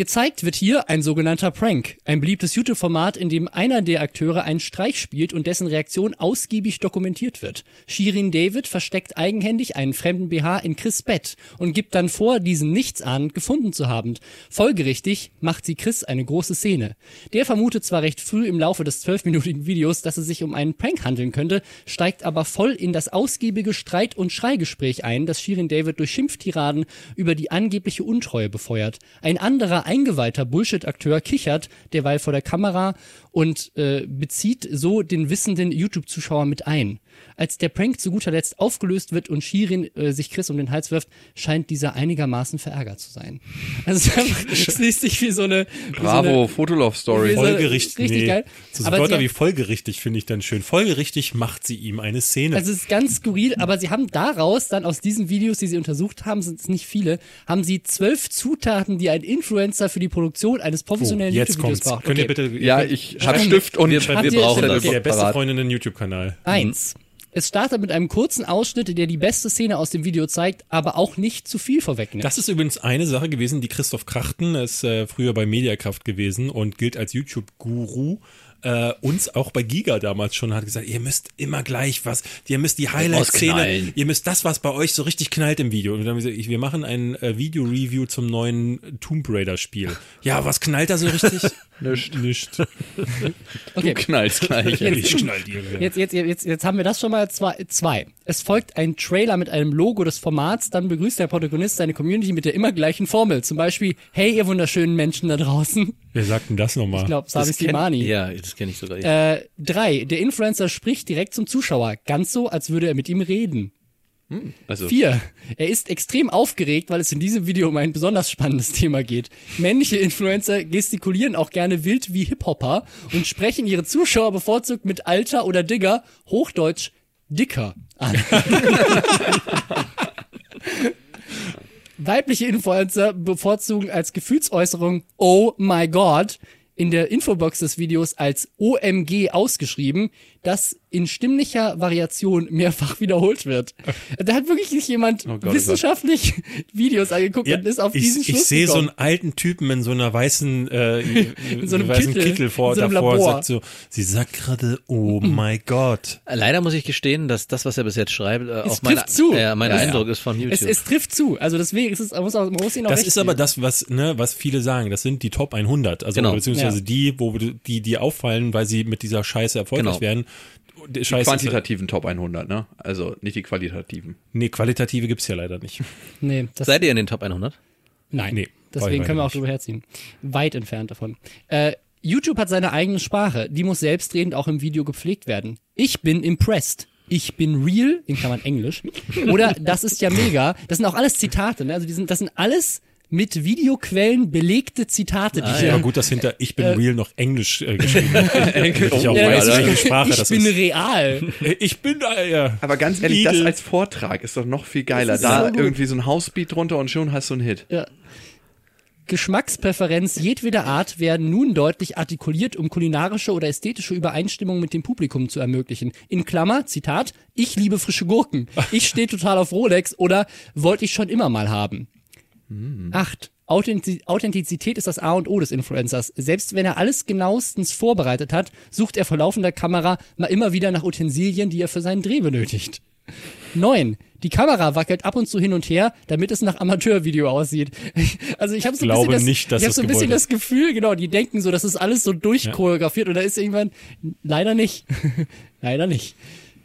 Gezeigt wird hier ein sogenannter Prank, ein beliebtes YouTube-Format, in dem einer der Akteure einen Streich spielt und dessen Reaktion ausgiebig dokumentiert wird. Shirin David versteckt eigenhändig einen fremden BH in Chris Bett und gibt dann vor, diesen nichtsahnend gefunden zu haben. Folgerichtig macht sie Chris eine große Szene. Der vermutet zwar recht früh im Laufe des zwölfminütigen Videos, dass es sich um einen Prank handeln könnte, steigt aber voll in das ausgiebige Streit- und Schreigespräch ein, das Shirin David durch Schimpftiraden über die angebliche Untreue befeuert. Ein anderer eingeweihter Bullshit-Akteur kichert derweil vor der Kamera und äh, bezieht so den wissenden YouTube-Zuschauer mit ein. Als der Prank zu guter Letzt aufgelöst wird und Shirin äh, sich Chris um den Hals wirft, scheint dieser einigermaßen verärgert zu sein. Also es, ist einfach, es liest sich wie so eine wie so Bravo, eine, Fotolove-Story. Voll- Folgerichtig. richtig nee. geil. So Aber Wörter sie- wie folgerichtig finde ich dann schön. Folgerichtig macht sie ihm eine Szene. Also es ist ganz skurril, aber sie haben daraus dann aus diesen Videos, die sie untersucht haben, sind es nicht viele, haben sie zwölf Zutaten, die ein Influencer für die Produktion eines oh, professionellen jetzt YouTube-Videos kommt's. braucht. Könnt ihr Okay. bitte Ja, ich hab Stift und Wir- wir ihr- brauchen okay. das. der beste. Freundinnen YouTube-Kanal. Eins. Es startet mit einem kurzen Ausschnitt, der die beste Szene aus dem Video zeigt, aber auch nicht zu viel vorwegnimmt. Das ist übrigens eine Sache gewesen, die Christoph Krachten ist äh, früher bei Mediakraft gewesen und gilt als YouTube-Guru. Äh, uns auch bei Giga damals schon hat gesagt, ihr müsst immer gleich was, ihr müsst die Highlight-Szene, ihr müsst das, was bei euch so richtig knallt im Video. Und dann haben wir gesagt, wir machen ein äh, Video-Review zum neuen Tomb Raider-Spiel. Ja, was knallt da so richtig? Nischt. Nicht. okay. Knallt gleich. Ich knall dir. Jetzt, jetzt, jetzt, jetzt haben wir das schon mal zwei, zwei. Es folgt ein Trailer mit einem Logo des Formats, dann begrüßt der Protagonist seine Community mit der immer gleichen Formel. Zum Beispiel, hey, ihr wunderschönen Menschen da draußen. Wer sagt denn das nochmal? Ich glaube, Sabi Slimani. Ja, das kenne ich sogar. Äh, drei, der Influencer spricht direkt zum Zuschauer, ganz so, als würde er mit ihm reden. Also, Vier, er ist extrem aufgeregt, weil es in diesem Video um ein besonders spannendes Thema geht. Männliche Influencer gestikulieren auch gerne wild wie Hip-Hopper und sprechen ihre Zuschauer bevorzugt mit Alter oder Digger, Hochdeutsch Dicker, an. Weibliche Influencer bevorzugen als Gefühlsäußerung Oh my God in der Infobox des Videos als OMG ausgeschrieben, das in stimmlicher Variation mehrfach wiederholt wird. Da hat wirklich nicht jemand Oh Gott, wissenschaftlich Videos angeguckt Ja, und ist auf ich, diesen Schluss ich sehe so einen alten Typen in so einer weißen, äh, in so einem weißen Kittel, Kittel, vor, so einem davor Labor. sagt so, sie sagt gerade, oh my Gott. Leider muss ich gestehen, dass das, was er bis jetzt schreibt, äh, auch mein, trifft zu. äh, mein Ja, ja. Eindruck ist von YouTube. es, es trifft zu. Also deswegen ist es, man muss, auch, man muss ihn auch Das ist aber geben. das, was, ne, was viele sagen. Das sind die Top 100. Also, Genau. beziehungsweise Ja. die, wo die, die auffallen, weil sie mit dieser Scheiße erfolgreich Genau. werden. Die ist, quantitativen Top 100, ne? Also nicht die qualitativen. nee, qualitative gibt's ja leider nicht. Nee, das, Seid ihr in den Top 100? Nein, Nee, deswegen können wir auch drüber herziehen. Weit entfernt davon. Äh, YouTube hat seine eigene Sprache, die muss selbstredend auch im Video gepflegt werden. Ich bin impressed. Ich bin real, in Klammern Englisch. Oder das ist ja mega. Das sind auch alles Zitate, ne? Also die sind, das sind alles mit Videoquellen belegte Zitate, die Ah, hier Ja, gut, dass hinter ich bin real noch Englisch äh, geschrieben wird. Ich auch Ja, weiß, welche Sprache ich das bin ist. real. Äh, Ich bin, äh, ja. Aber ganz ehrlich, Lidl. das als Vortrag ist doch noch viel geiler. Da so irgendwie so ein Housebeat drunter und schon hast du einen Hit. Ja. Geschmackspräferenz jedweder Art werden nun deutlich artikuliert, um kulinarische oder ästhetische Übereinstimmung mit dem Publikum zu ermöglichen. In Klammer, Zitat, ich liebe frische Gurken. Ich stehe total auf Rolex oder wollte ich schon immer mal haben. Acht. Authentiz- Authentizität ist das A und O des Influencers. Selbst wenn er alles genauestens vorbereitet hat, sucht er vor laufender Kamera mal immer wieder nach Utensilien, die er für seinen Dreh benötigt. 9. Die Kamera wackelt ab und zu hin und her, damit es nach Amateurvideo aussieht. Also ich habe so ein bisschen das, nicht, ich hab so ein bisschen das Gefühl, genau, die denken so, das ist alles so durchchoreografiert und da ist irgendwann leider nicht. leider nicht.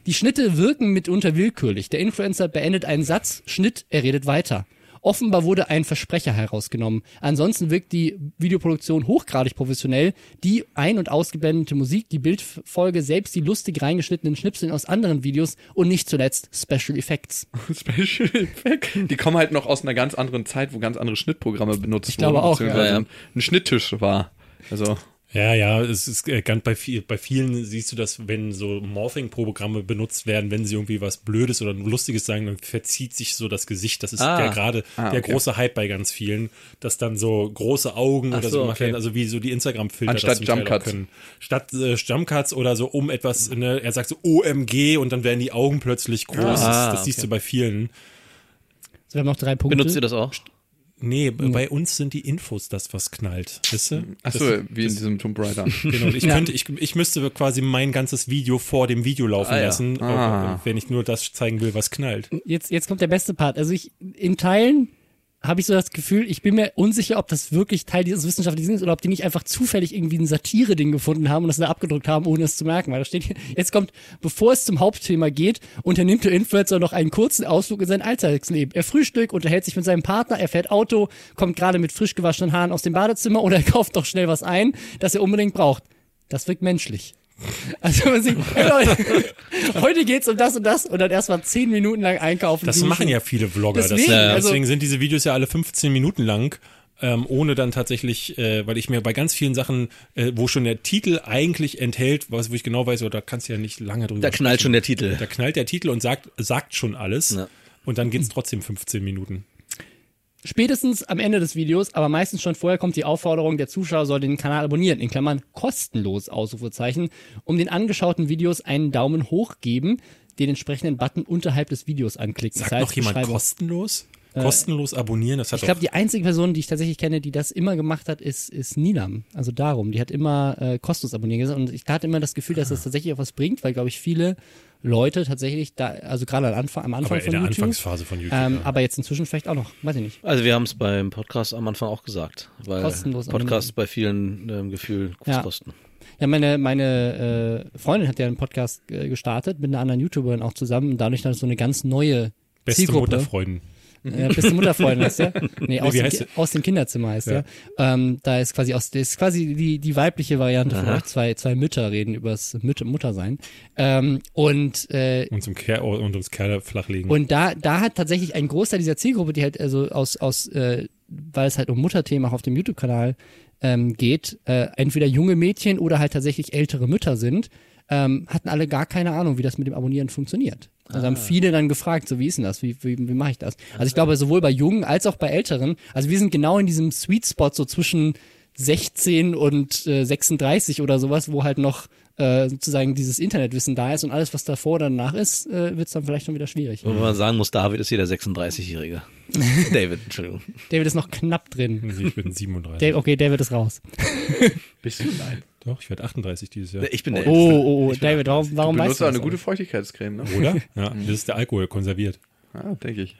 Die Schnitte wirken mitunter willkürlich. Der Influencer beendet einen Satz, Schnitt, er redet weiter. Offenbar wurde ein Versprecher herausgenommen. Ansonsten wirkt die Videoproduktion hochgradig professionell. Die ein- und ausgeblendete Musik, die Bildfolge, selbst die lustig reingeschnittenen Schnipseln aus anderen Videos und nicht zuletzt Special Effects. Special Effect. Die kommen halt noch aus einer ganz anderen Zeit, wo ganz andere Schnittprogramme benutzt Ich glaube wurden, auch, beziehungsweise ja, ja. ein- ein Schnitttisch war. Also Ja, ja, es ist äh, ganz bei, viel, bei vielen siehst du das, wenn so Morphing-Programme benutzt werden, wenn sie irgendwie was Blödes oder Lustiges sagen, dann verzieht sich so das Gesicht. Das ist Ah. ja gerade Ah, der okay. große Hype bei ganz vielen, dass dann so große Augen Ach oder so, so gemacht okay. werden, also wie so die Instagram-Filter Anstatt das zum Teil auch Jumpcuts. können. Statt äh, Jumpcuts oder so um etwas, ne, er sagt so OMG und dann werden die Augen plötzlich groß. Ah, das das siehst okay. du bei vielen. So, wir haben noch drei Punkte. Benutzt ihr das auch? Nee, bei uns sind die Infos das, was knallt. Weißt du? Achso, Das- wie in diesem Tomb Raider. Genau, ich könnte, ich, ich müsste quasi mein ganzes Video vor dem Video laufen Ah, ja. lassen, Ah. wenn ich nur das zeigen will, was knallt. jetzt, jetzt kommt der beste Part. Also ich, in Teilen habe ich so das Gefühl, ich bin mir unsicher, ob das wirklich Teil dieses wissenschaftlichen ist oder ob die nicht einfach zufällig irgendwie ein Satire-Ding gefunden haben und das da abgedruckt haben, ohne es zu merken. Weil da steht hier, jetzt kommt, bevor es zum Hauptthema geht, unternimmt der Influencer noch einen kurzen Ausflug in sein Alltagsleben. Er frühstückt, unterhält sich mit seinem Partner, er fährt Auto, kommt gerade mit frisch gewaschenen Haaren aus dem Badezimmer oder er kauft doch schnell was ein, das er unbedingt braucht. Das wirkt menschlich. Also man sieht, hey Leute, heute geht's um das und das und dann erstmal zehn Minuten lang einkaufen. Das duschen. machen ja viele Vlogger. Deswegen, das, also- deswegen sind diese Videos ja alle 15 Minuten lang. Ähm, ohne dann tatsächlich, äh, weil ich mir bei ganz vielen Sachen, äh, wo schon der Titel eigentlich enthält, was, wo ich genau weiß, oder da kannst du ja nicht lange drüber Da knallt sprechen. schon der Titel. Da knallt der Titel und sagt, sagt schon alles. Ja. Und dann geht's trotzdem 15 Minuten. Spätestens am Ende des Videos, aber meistens schon vorher kommt die Aufforderung, der Zuschauer soll den Kanal abonnieren, in Klammern kostenlos, Ausrufezeichen, um den angeschauten Videos einen Daumen hoch geben, den entsprechenden Button unterhalb des Videos anklicken. Sagt Das heißt, noch jemand kostenlos? Kostenlos abonnieren, das hat Ich glaube, die einzige Person, die ich tatsächlich kenne, die das immer gemacht hat, ist, ist Nilam. Also darum. Die hat immer äh, kostenlos abonnieren gesagt. Und ich hatte immer das Gefühl, dass das tatsächlich auch was bringt, weil, glaube ich, viele Leute tatsächlich da, also gerade am Anfang, am Anfang aber in von der YouTube. Anfangsphase von YouTube. Ähm, ja. aber jetzt inzwischen vielleicht auch noch, weiß ich nicht. Also wir haben es beim Podcast am Anfang auch gesagt, weil Kostenlos Podcasts bei vielen ähm, Gefühl Ja. kosten. Ja, meine, meine äh, Freundin hat ja einen Podcast äh, gestartet mit einer anderen YouTuberin auch zusammen und dadurch dann so eine ganz neue Beste Zielgruppe. Mutterfreuden. Äh, beste Mutterfreundin heißt der. Nee, aus, wie dem, Ki- aus dem Kinderzimmer heißt Ja. der. Ähm, da ist quasi aus, ist quasi die, die weibliche Variante von Aha. euch. Zwei, zwei Mütter reden übers Mütter, Muttersein. Ähm, und, äh, Und zum Ker und ums Kerl flachlegen. und da, da hat tatsächlich ein Großteil dieser Zielgruppe, die halt also aus, aus äh, weil es halt um Mutterthemen auch auf dem YouTube-Kanal ähm, geht, äh, entweder junge Mädchen oder halt tatsächlich ältere Mütter sind, ähm, hatten alle gar keine Ahnung, wie das mit dem Abonnieren funktioniert. Also haben viele dann gefragt, so wie ist denn das, wie, wie, wie mache ich das? Also ich glaube, sowohl bei Jungen als auch bei Älteren, also wir sind genau in diesem Sweet Spot so zwischen 16 und äh, 36 oder sowas, wo halt noch äh, sozusagen dieses Internetwissen da ist und alles, was davor oder danach ist, äh, wird es dann vielleicht schon wieder schwierig. Und wenn man sagen muss, David ist hier der 36-Jährige. David, Entschuldigung. David ist noch knapp drin. ich bin 37. Dave, okay, David ist raus. Bist du? Nein. Doch, ich werde 38 dieses Jahr. Ich bin Oh, der oh, oh, David, warum, Du warum weißt benutzt du auch das? eine gute Feuchtigkeitscreme, ne? Oder? Ja, das ist der Alkohol konserviert. Ah, denke ich.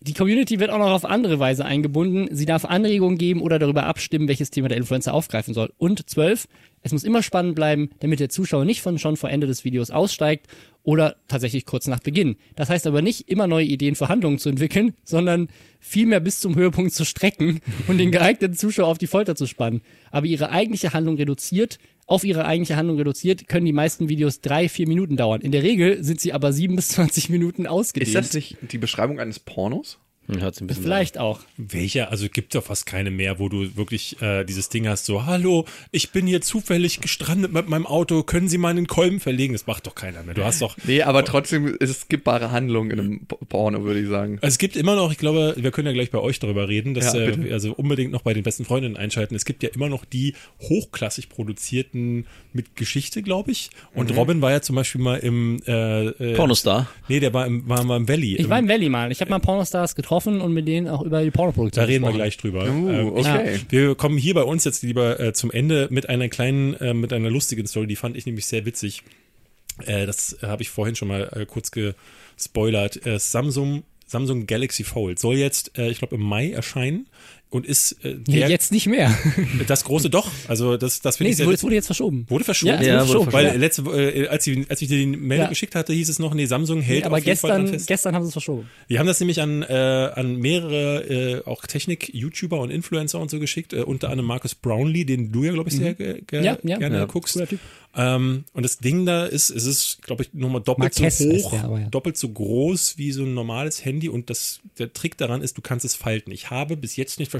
Die Community wird auch noch auf andere Weise eingebunden. Sie darf Anregungen geben oder darüber abstimmen, welches Thema der Influencer aufgreifen soll. Und zwölf, es muss immer spannend bleiben, damit der Zuschauer nicht von schon vor Ende des Videos aussteigt oder tatsächlich kurz nach Beginn. Das heißt aber nicht, immer neue Ideen für Handlungen zu entwickeln, sondern vielmehr bis zum Höhepunkt zu strecken und den geeigneten Zuschauer auf die Folter zu spannen. Aber ihre eigentliche Handlung reduziert, auf ihre eigentliche Handlung reduziert, können die meisten Videos drei, vier Minuten dauern. In der Regel sind sie aber sieben bis zwanzig Minuten ausgedehnt. Ist das nicht die Beschreibung eines Pornos? Hört sich ein bisschen Vielleicht auch. Welcher? Also gibt doch fast keine mehr, wo du wirklich äh, dieses Ding hast, so, hallo, ich bin hier zufällig gestrandet mit meinem Auto, können Sie meinen Kolben verlegen? Das macht doch keiner mehr. Du hast doch. Nee, aber trotzdem ist es skippbare Handlung in einem Porno, würde ich sagen. Also es gibt immer noch, ich glaube, wir können ja gleich bei euch darüber reden, dass Ja, äh, also unbedingt noch bei den besten Freundinnen einschalten. Es gibt ja immer noch die hochklassig produzierten mit Geschichte, glaube ich. Und Mhm. Robin war ja zum Beispiel mal im äh, äh, Pornostar. Nee, der war im, war mal im Valley. Ich Im- war im Valley mal. Ich habe mal Pornostars getroffen und mit denen auch über die Pornoproduktion Da reden wir gesprochen. gleich drüber. Uh, Ähm, okay. Wir kommen hier bei uns jetzt lieber äh, zum Ende mit einer kleinen, äh, mit einer lustigen Story, die fand ich nämlich sehr witzig. Äh, das habe ich vorhin schon mal äh, kurz gespoilert. Äh, Samsung, Samsung Galaxy Fold soll jetzt, äh, ich glaube, im Mai erscheinen und ist äh, Nee, der, jetzt nicht mehr. das große doch. Also das, das finde nee, ich wurde, wurde jetzt verschoben. Wurde verschoben? Ja, Ja, wurde verschoben. Weil letzte, äh, als, ich, als ich dir die Meldung Ja. geschickt hatte, hieß es noch, nee, Samsung hält Nee, aber auf jeden Fall dran gestern, fest. gestern haben sie es verschoben. Die haben das nämlich an, äh, an mehrere äh, auch Technik-YouTuber und Influencer und so geschickt, äh, unter anderem Marcus Brownlee, den du ja, glaube ich, sehr Mhm. Ja, ja. gerne Ja, guckst. cooler Typ. Ähm, und das Ding da ist, es ist, glaube ich, nochmal doppelt Marquez so hoch, der aber, ja. doppelt so groß wie so ein normales Handy. Und das, der Trick daran ist, du kannst es falten. Ich habe bis jetzt nicht verstanden,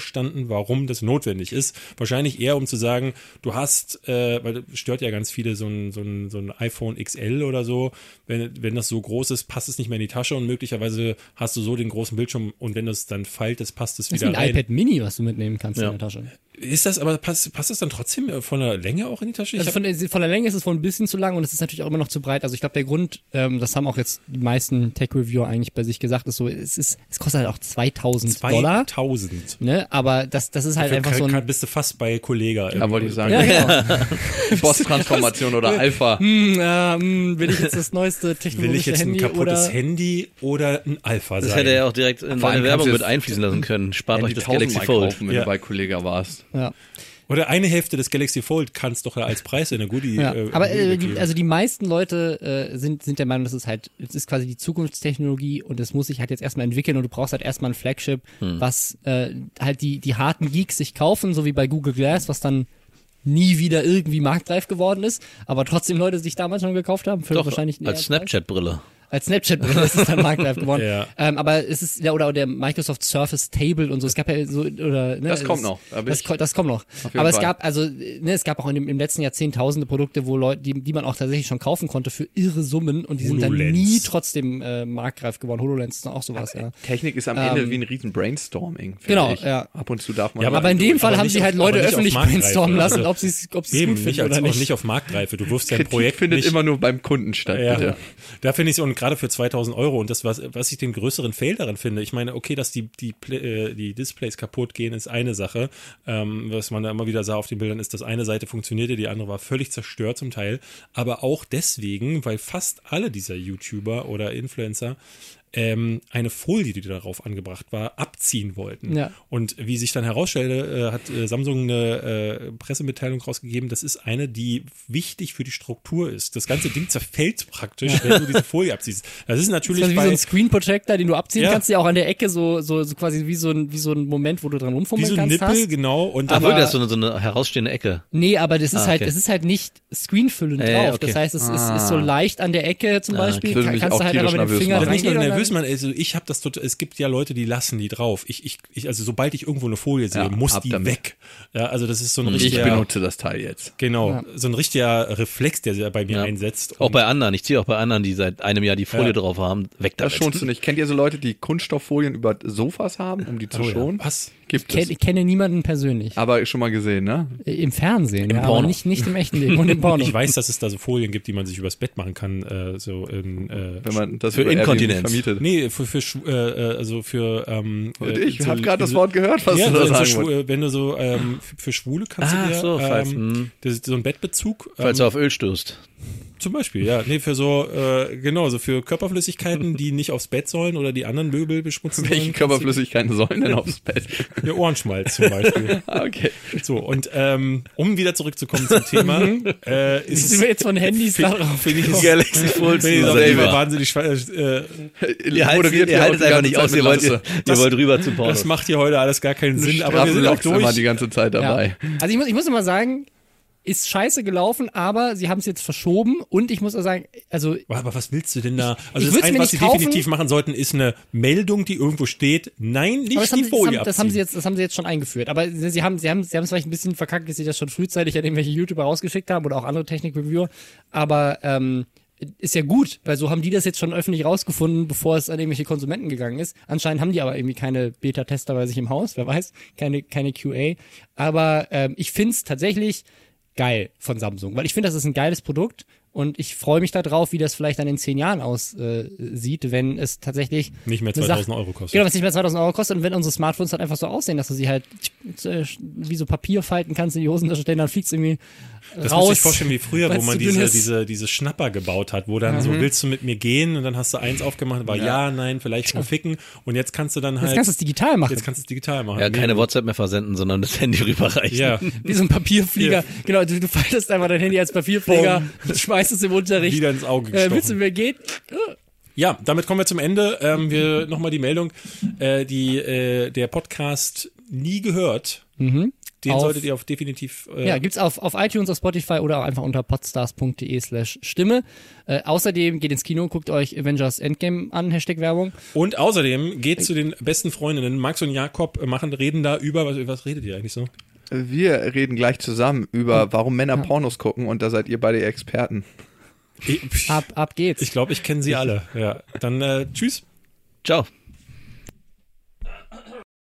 warum das notwendig ist. Wahrscheinlich eher, um zu sagen, du hast, äh, weil das stört ja ganz viele so ein, so ein, so ein iPhone XL oder so. Wenn, wenn das so groß ist, passt es nicht mehr in die Tasche und möglicherweise hast du so den großen Bildschirm und wenn du es dann faltest, passt es Das ist wieder ein rein. iPad Mini, was du mitnehmen kannst Ja. in der Tasche. Ist das aber, passt, passt das dann trotzdem äh, von der Länge auch in die Tasche? Ich Also von der, von der Länge ist es wohl ein bisschen zu lang und es ist natürlich auch immer noch zu breit. Also ich glaube, der Grund, ähm, das haben auch jetzt die meisten Tech-Reviewer eigentlich bei sich gesagt, ist so, es ist, es kostet halt auch 2000 Dollar, 2000. ne? Aber das, das ist halt Dafür einfach kann, so ein, kann, bist du fast bei Kollega. Ja, wollte ich sagen. ja, genau. Boss-Transformation oder Alpha. hm, äh, hm, will ich jetzt das neueste Will ich technologische jetzt ein Handy kaputtes oder Handy oder ein Alpha Das sein? hätte er auch direkt in seine Werbung mit einfließen lassen können. Spart euch das Galaxy Fold. kaufen, wenn Ja. du bei Kollega warst. Ja. Oder eine Hälfte des Galaxy Fold kannst doch als Preis in der Goodie. Ja, äh, aber äh, die, also die meisten Leute äh, sind, sind der Meinung, dass es halt, es ist quasi die Zukunftstechnologie und es muss sich halt jetzt erstmal entwickeln und du brauchst halt erstmal ein Flagship, was äh, halt die, die harten Geeks sich kaufen, so wie bei Google Glass, was dann nie wieder irgendwie marktreif geworden ist, aber trotzdem Leute sich damals schon gekauft haben, für Doch, wahrscheinlich als. Snapchat-Brille. Als Snapchat ist es dann marktreif geworden. Ja. Ähm, aber es ist ja oder der Microsoft Surface Table und so. Es gab ja so oder ne, Das kommt es- noch. Da Das, das kommt noch. Aber es Fall. gab also ne, es gab auch in dem, im letzten Jahrzehnt tausende Produkte, wo Leute, die, die man auch tatsächlich schon kaufen konnte für irre Summen und die sind dann HoloLens. nie trotzdem äh, marktreif geworden. HoloLens ist auch sowas, ja. Technik ist am Ende Ähm, wie ein riesen Brainstorming. genau, ich. ja. Ab und zu darf man. Ja, Aber in dem Fall aber haben nicht sie halt Leute aber nicht öffentlich brainstormen lassen, Also, ob sie es ob sie's Eben, gut nicht, finden als, oder auch nicht. nicht auf Marktreife. Du wirfst dein Projekt findet nicht. immer nur beim Kunden statt, Ja, bitte. da finde ich es gerade für 2000 Euro und das, was, was ich den größeren Fail daran finde, ich meine, okay, dass die, die, äh, die Displays kaputt gehen, ist eine Sache. Ähm, was man da immer wieder sah auf den Bildern, ist, dass eine Seite funktionierte, die andere war völlig zerstört zum Teil. Aber auch deswegen, weil fast alle dieser YouTuber oder Influencer ähm, eine Folie, die darauf angebracht war, abziehen wollten. Ja. Und wie sich dann herausstellte, äh, hat äh, Samsung eine äh, Pressemitteilung rausgegeben, das ist eine, die wichtig für die Struktur ist. Das ganze Ding zerfällt praktisch, wenn du diese Folie abziehst. Das ist natürlich Das ist wie so bei, ein Screen Projector, den du abziehen Ja. kannst, der auch an der Ecke so, so, so quasi wie so ein, wie so ein Moment, wo du dran wie rumfummeln so ein kannst. Nippel, hast. genau. Und wirklich, das ist so eine, so eine herausstehende Ecke. Nee, aber das ist Ah, halt, okay. es ist halt nicht screenfüllend Äh, drauf. okay. Das heißt, es ist, ist Ah. so leicht an der Ecke zum Ah, Beispiel. okay. Würde Kann, kannst du halt einfach mit dem Finger reingehen nervös, man, also ich habe das total, es gibt ja Leute, die lassen die drauf. Ich, ich, ich, also sobald ich irgendwo eine Folie sehe, Ja, muss die damit. weg. Ja, also das ist so ein Ich richtiger, benutze das Teil jetzt. genau, Ja. so ein richtiger Reflex, der sich bei mir Ja. einsetzt. Auch bei anderen. Ich ziehe auch bei anderen, die seit einem Jahr die Folie Ja. drauf haben, weg Das damit. schonst du nicht. Kennt ihr so Leute, die Kunststofffolien über Sofas haben, um die zu Oh ja. schonen? Was? Gibt Ich, kenn, es. ich kenne niemanden persönlich. Aber schon mal gesehen, ne? Äh, Im Fernsehen, ja, aber nicht, nicht im echten Leben und im Porno. Ich weiß, dass es da so Folien gibt, die man sich übers Bett machen kann, äh, so in, äh, Wenn man das Für Inkontinenz. vermietet. Nee, für, für Schw- äh, äh, also für ähm, Und äh, ich so- habe gerade das Wort gehört, was ja, du da so, sagen so. Schwu- wenn du so ähm, für, für Schwule kannst Ah, du dir so, falls, ähm, hm. das ist so ein Bettbezug Falls ähm, du auf Öl stößt. Zum Beispiel ja nee für so äh, genau so für Körperflüssigkeiten die nicht aufs Bett sollen oder die anderen Möbel beschmutzen Welche sollen Körperflüssigkeiten sollen denn aufs Bett? ja, Ohrenschmalz zum Beispiel Ah, okay. so und ähm, um wieder zurückzukommen zum Thema äh, ist Sind wir jetzt von Handys darauf? finde ich es Galaxy Fold wahnsinnig äh, Ihr haltet, Moderiert ihr haltet einfach nicht aus, ihr wollt, ihr, Lasse. ihr wollt rüber zu Pornos. das macht hier heute alles gar keinen Sinn aber wir sind auch durch die ganze Zeit Ja. dabei. Also ich muss, ich muss immer sagen, ist scheiße gelaufen, aber sie haben es jetzt verschoben und ich muss auch sagen, also Aber was willst du denn da? Also das eine, mir was sie kaufen. definitiv machen sollten, ist eine Meldung, die irgendwo steht. Nein, nicht das haben, die sie, das, Folie haben, das haben sie jetzt, das haben sie jetzt schon eingeführt. Aber sie sie haben, sie haben, sie haben es vielleicht ein bisschen verkackt, dass sie das schon frühzeitig an irgendwelche YouTuber rausgeschickt haben oder auch andere Technik-Reviewer. Aber ähm, ist ja gut, weil so haben die das jetzt schon öffentlich rausgefunden, bevor es an irgendwelche Konsumenten gegangen ist. Anscheinend haben die aber irgendwie keine Beta-Tester bei sich im Haus, wer weiß, keine, keine QA. Aber ähm, ich find's tatsächlich geil von Samsung, weil ich finde, das ist ein geiles Produkt und ich freue mich darauf, wie das vielleicht dann in zehn Jahren aussieht, äh, wenn es tatsächlich Nicht mehr eine 2000 Sache- Euro kostet. Genau, wenn es nicht mehr 2000 Euro kostet und wenn unsere Smartphones halt einfach so aussehen, dass du sie halt äh, wie so Papier falten kannst in die Hosentasche stellen, dann fliegt's irgendwie Das raus. muss ich vorstellen wie früher, wo man diese, diese, diese Schnapper gebaut hat, wo dann so, willst du mit mir gehen? Und dann hast du eins aufgemacht, war ja, nein, vielleicht mal ficken. Und jetzt kannst du dann Jetzt halt, kannst du es digital machen. jetzt kannst du es digital machen. Ja, keine. WhatsApp mehr versenden, sondern das Handy rüberreichen. Ja, wie so ein Papierflieger. Genau, du, du faltest einfach dein Handy als Papierflieger, schmeißt es im Unterricht. wieder ins Auge Äh, gestochen. willst du mir gehen? Ja, damit kommen wir zum Ende. Ähm, wir nochmal die Meldung, äh, die äh, der Podcast nie gehört. Den. Auf- solltet ihr auf definitiv. Äh, Ja, gibt's auf, auf iTunes, auf Spotify oder auch einfach unter podstars.de slash Stimme. Äh, außerdem geht ins Kino, guckt euch Avengers Endgame an, Hashtag Werbung. Und außerdem geht zu den besten Freundinnen. Max und Jakob machen, reden da über, was, was redet ihr eigentlich so? Wir reden gleich zusammen über, warum Männer Pornos gucken und da seid ihr beide Experten. Ich, Ab, ab geht's. ich glaube, ich kenne sie alle. Ja, dann äh, tschüss. Ciao.